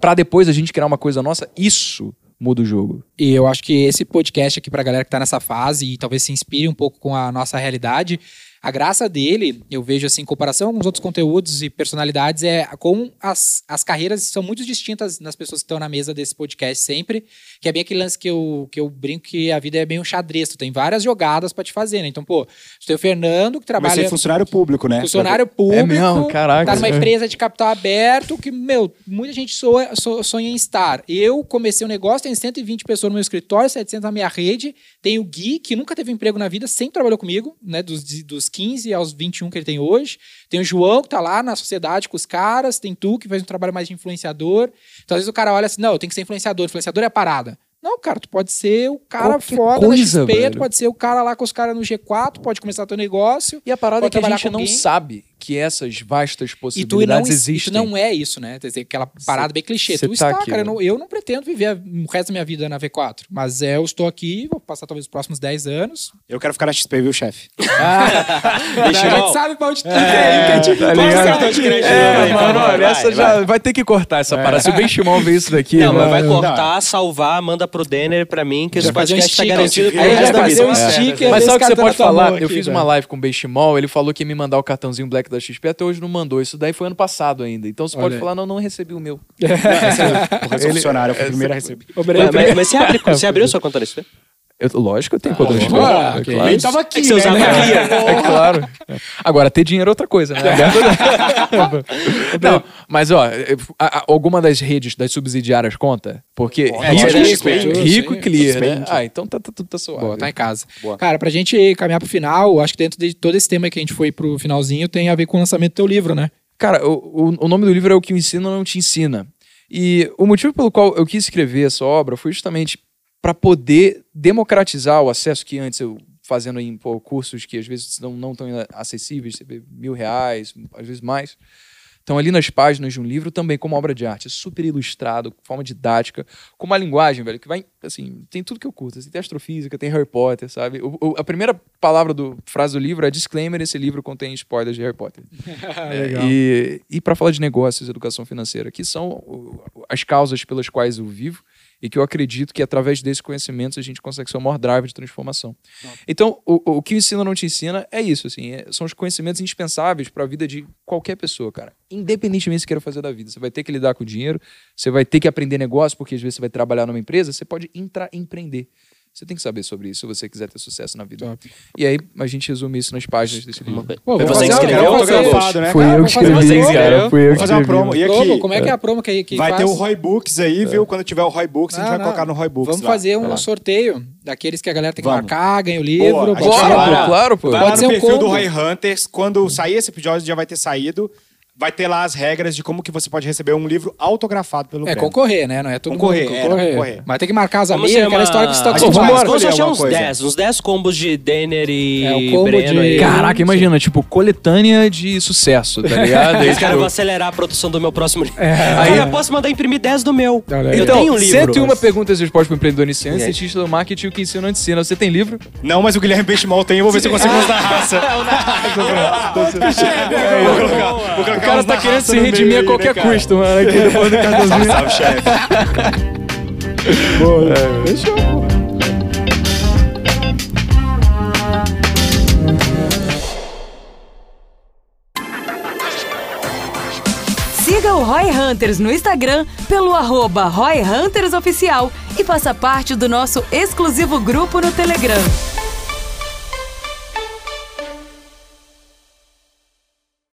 Para depois a gente criar uma coisa nossa, isso muda o jogo. E eu acho que esse podcast aqui pra galera que tá nessa fase e talvez se inspire um pouco com a nossa realidade, a graça dele, eu vejo assim, em comparação com os outros conteúdos e personalidades, é com as, as carreiras são muito distintas nas pessoas que estão na mesa desse podcast sempre, que é bem aquele lance que eu, que eu brinco que a vida é bem um xadrez, tu tem várias jogadas pra te fazer, né? Então, pô, tu tem o Fernando que trabalha... funcionário público, né? Funcionário público, mesmo? Caraca. tá numa É. empresa de capital aberto que, meu, muita gente sonha, so- sonha em estar. Eu comecei um negócio, tenho 120 pessoas no meu escritório, 700 na minha rede, tem o Gui, que nunca teve emprego na vida, sempre trabalhou comigo, né, dos, dos 15 aos 21 que ele tem hoje. Tem o João, que tá lá na sociedade com os caras, tem tu, que faz um trabalho mais de influenciador. Então, às vezes o cara olha assim, não, eu tenho que ser influenciador, influenciador é a parada. Não, cara, tu pode ser o cara Qualquer foda da coisa, XP, velho. tu pode ser o cara lá com os caras no G4, pode começar teu negócio. E a parada é que a gente não sabe que essas vastas E tu não, possibilidades e tu existem. não é isso, né? Quer dizer, aquela parada bem clichê. cê Tu tá está, aqui, cara. Eu né? não, eu não pretendo viver o resto da minha vida na V4. Mas é, eu estou aqui, vou passar talvez os próximos 10 anos. Eu quero ficar na XP, viu, chefe? a gente sabe pra onde tu É, quer é tipo, tá cartão de crédito? É, mano, olha, essa já vai ter que cortar essa parada. Se o Benchimol ver isso daqui, Não, mas vai cortar, salvar, manda pro Denner pra mim, que esse Vai fazer um podcast tá sticker. garantido pro resto vai da fazer vida. um sticker. Mas sabe o que você na pode falar? eu fiz uma live com o Benchimol, ele falou que ia me mandar o cartãozinho Black da XP, até hoje não mandou. Isso daí foi ano passado ainda. Então você Olha pode aí. falar, não, não recebi o meu. Porque eu sou funcionário, fui o primeiro a receber. Mas, mas você, abre, você abriu sua conta na XP? Eu, lógico, eu tenho poder de Ah, ok. é claro. Ele tava aqui, É que você né? aqui, É claro. Agora, ter dinheiro é outra coisa, né? Não, mas ó, a- a- alguma das redes das subsidiárias conta? Porque É, rico, rico, rico sim. e clear, né? Suspende. Ah, então tá, tá, tudo tá suave. Boa, tá em casa. Boa. Cara, pra gente caminhar pro final, acho que dentro de todo esse tema que a gente foi pro finalzinho tem a ver com o lançamento do teu livro, né? Cara, o, o, o nome do livro é O que o ensino não te ensina. E o motivo pelo qual eu quis escrever essa obra foi justamente para poder democratizar o acesso que antes eu fazendo em pô, cursos que às vezes não, não tão acessíveis, você vê mil reais, às vezes mais. Então, ali nas páginas de um livro, também como obra de arte, é super ilustrado, com forma didática, com uma linguagem, velho, que vai, assim, tem tudo que eu curto. Assim, tem astrofísica, tem Harry Potter, sabe? O- o- a primeira palavra do frase do livro é disclaimer, esse livro contém spoilers de Harry Potter. É, e e para falar de negócios, educação financeira, que são as causas pelas quais eu vivo e que eu acredito que através desses conhecimentos a gente consegue ser o maior drive de transformação. Então, o, o que o ensino não te ensina é isso, assim, é- são os conhecimentos indispensáveis para a vida de qualquer pessoa, cara. Independentemente do que você queira fazer da vida, você vai ter que lidar com o dinheiro, você vai ter que aprender negócio, porque às vezes você vai trabalhar numa empresa, você pode entrar empreender. Você tem que saber sobre isso se você quiser ter sucesso na vida. Top. E aí a gente resume isso nas páginas desse livro. Pô, Foi você que escreveu ou fazer- autografado, né? Foi Cara, eu que escrevi, cara. Foi eu Vou que fazer uma escrevi. promo. E Lobo, aqui, como é que é a promo que, que vai faz? ter o Roy Books aí, viu? Quando tiver o Roy Books, a gente Não, vai não. colocar no Roy Books Vamos lá. fazer um sorteio daqueles que a galera tem que Vamos. marcar, ganha o livro. Boa. Claro, claro, pô. Vai Pode lá ser no um perfil do. Roy Hunters. Quando sair esse episódio, já vai ter saído. Vai ter lá as regras de como que você pode receber um livro autografado pelo É, Breno. concorrer, né? Não é todo Concorrer, mundo é, concorrer. concorrer. Mas tem que marcar as amigas, chama- aquela história que você tá A Vamos gente vai. Vamos escolher sortear uns alguma coisa. 10. Uns 10 combos de Denner e É, o combo Breno de- aí. Caraca, imagina, tipo, coletânea de sucesso, tá ligado? Aí, Esse cara tipo, vai acelerar a produção do meu próximo livro. É. Aí eu posso mandar imprimir 10 do meu. Olha aí. Eu então, tenho um livro. 101 perguntas de resposta pro empreendedor iniciante, É. cientista do marketing, o que ensina não ensina. Você tem livro? Não, mas o Guilherme Benchimol tem, eu vou ver se eu consigo uns da raça. Vou colocar- vou colocar O cara tá querendo se redimir a aí, qualquer né, custo, mano. Aqui depois do cartãozinho. Salve, chefe. Fechou, pô. Siga o Roy Hunters no Instagram pelo arroba Roy Hunters Oficial e faça parte do nosso exclusivo grupo no Telegram.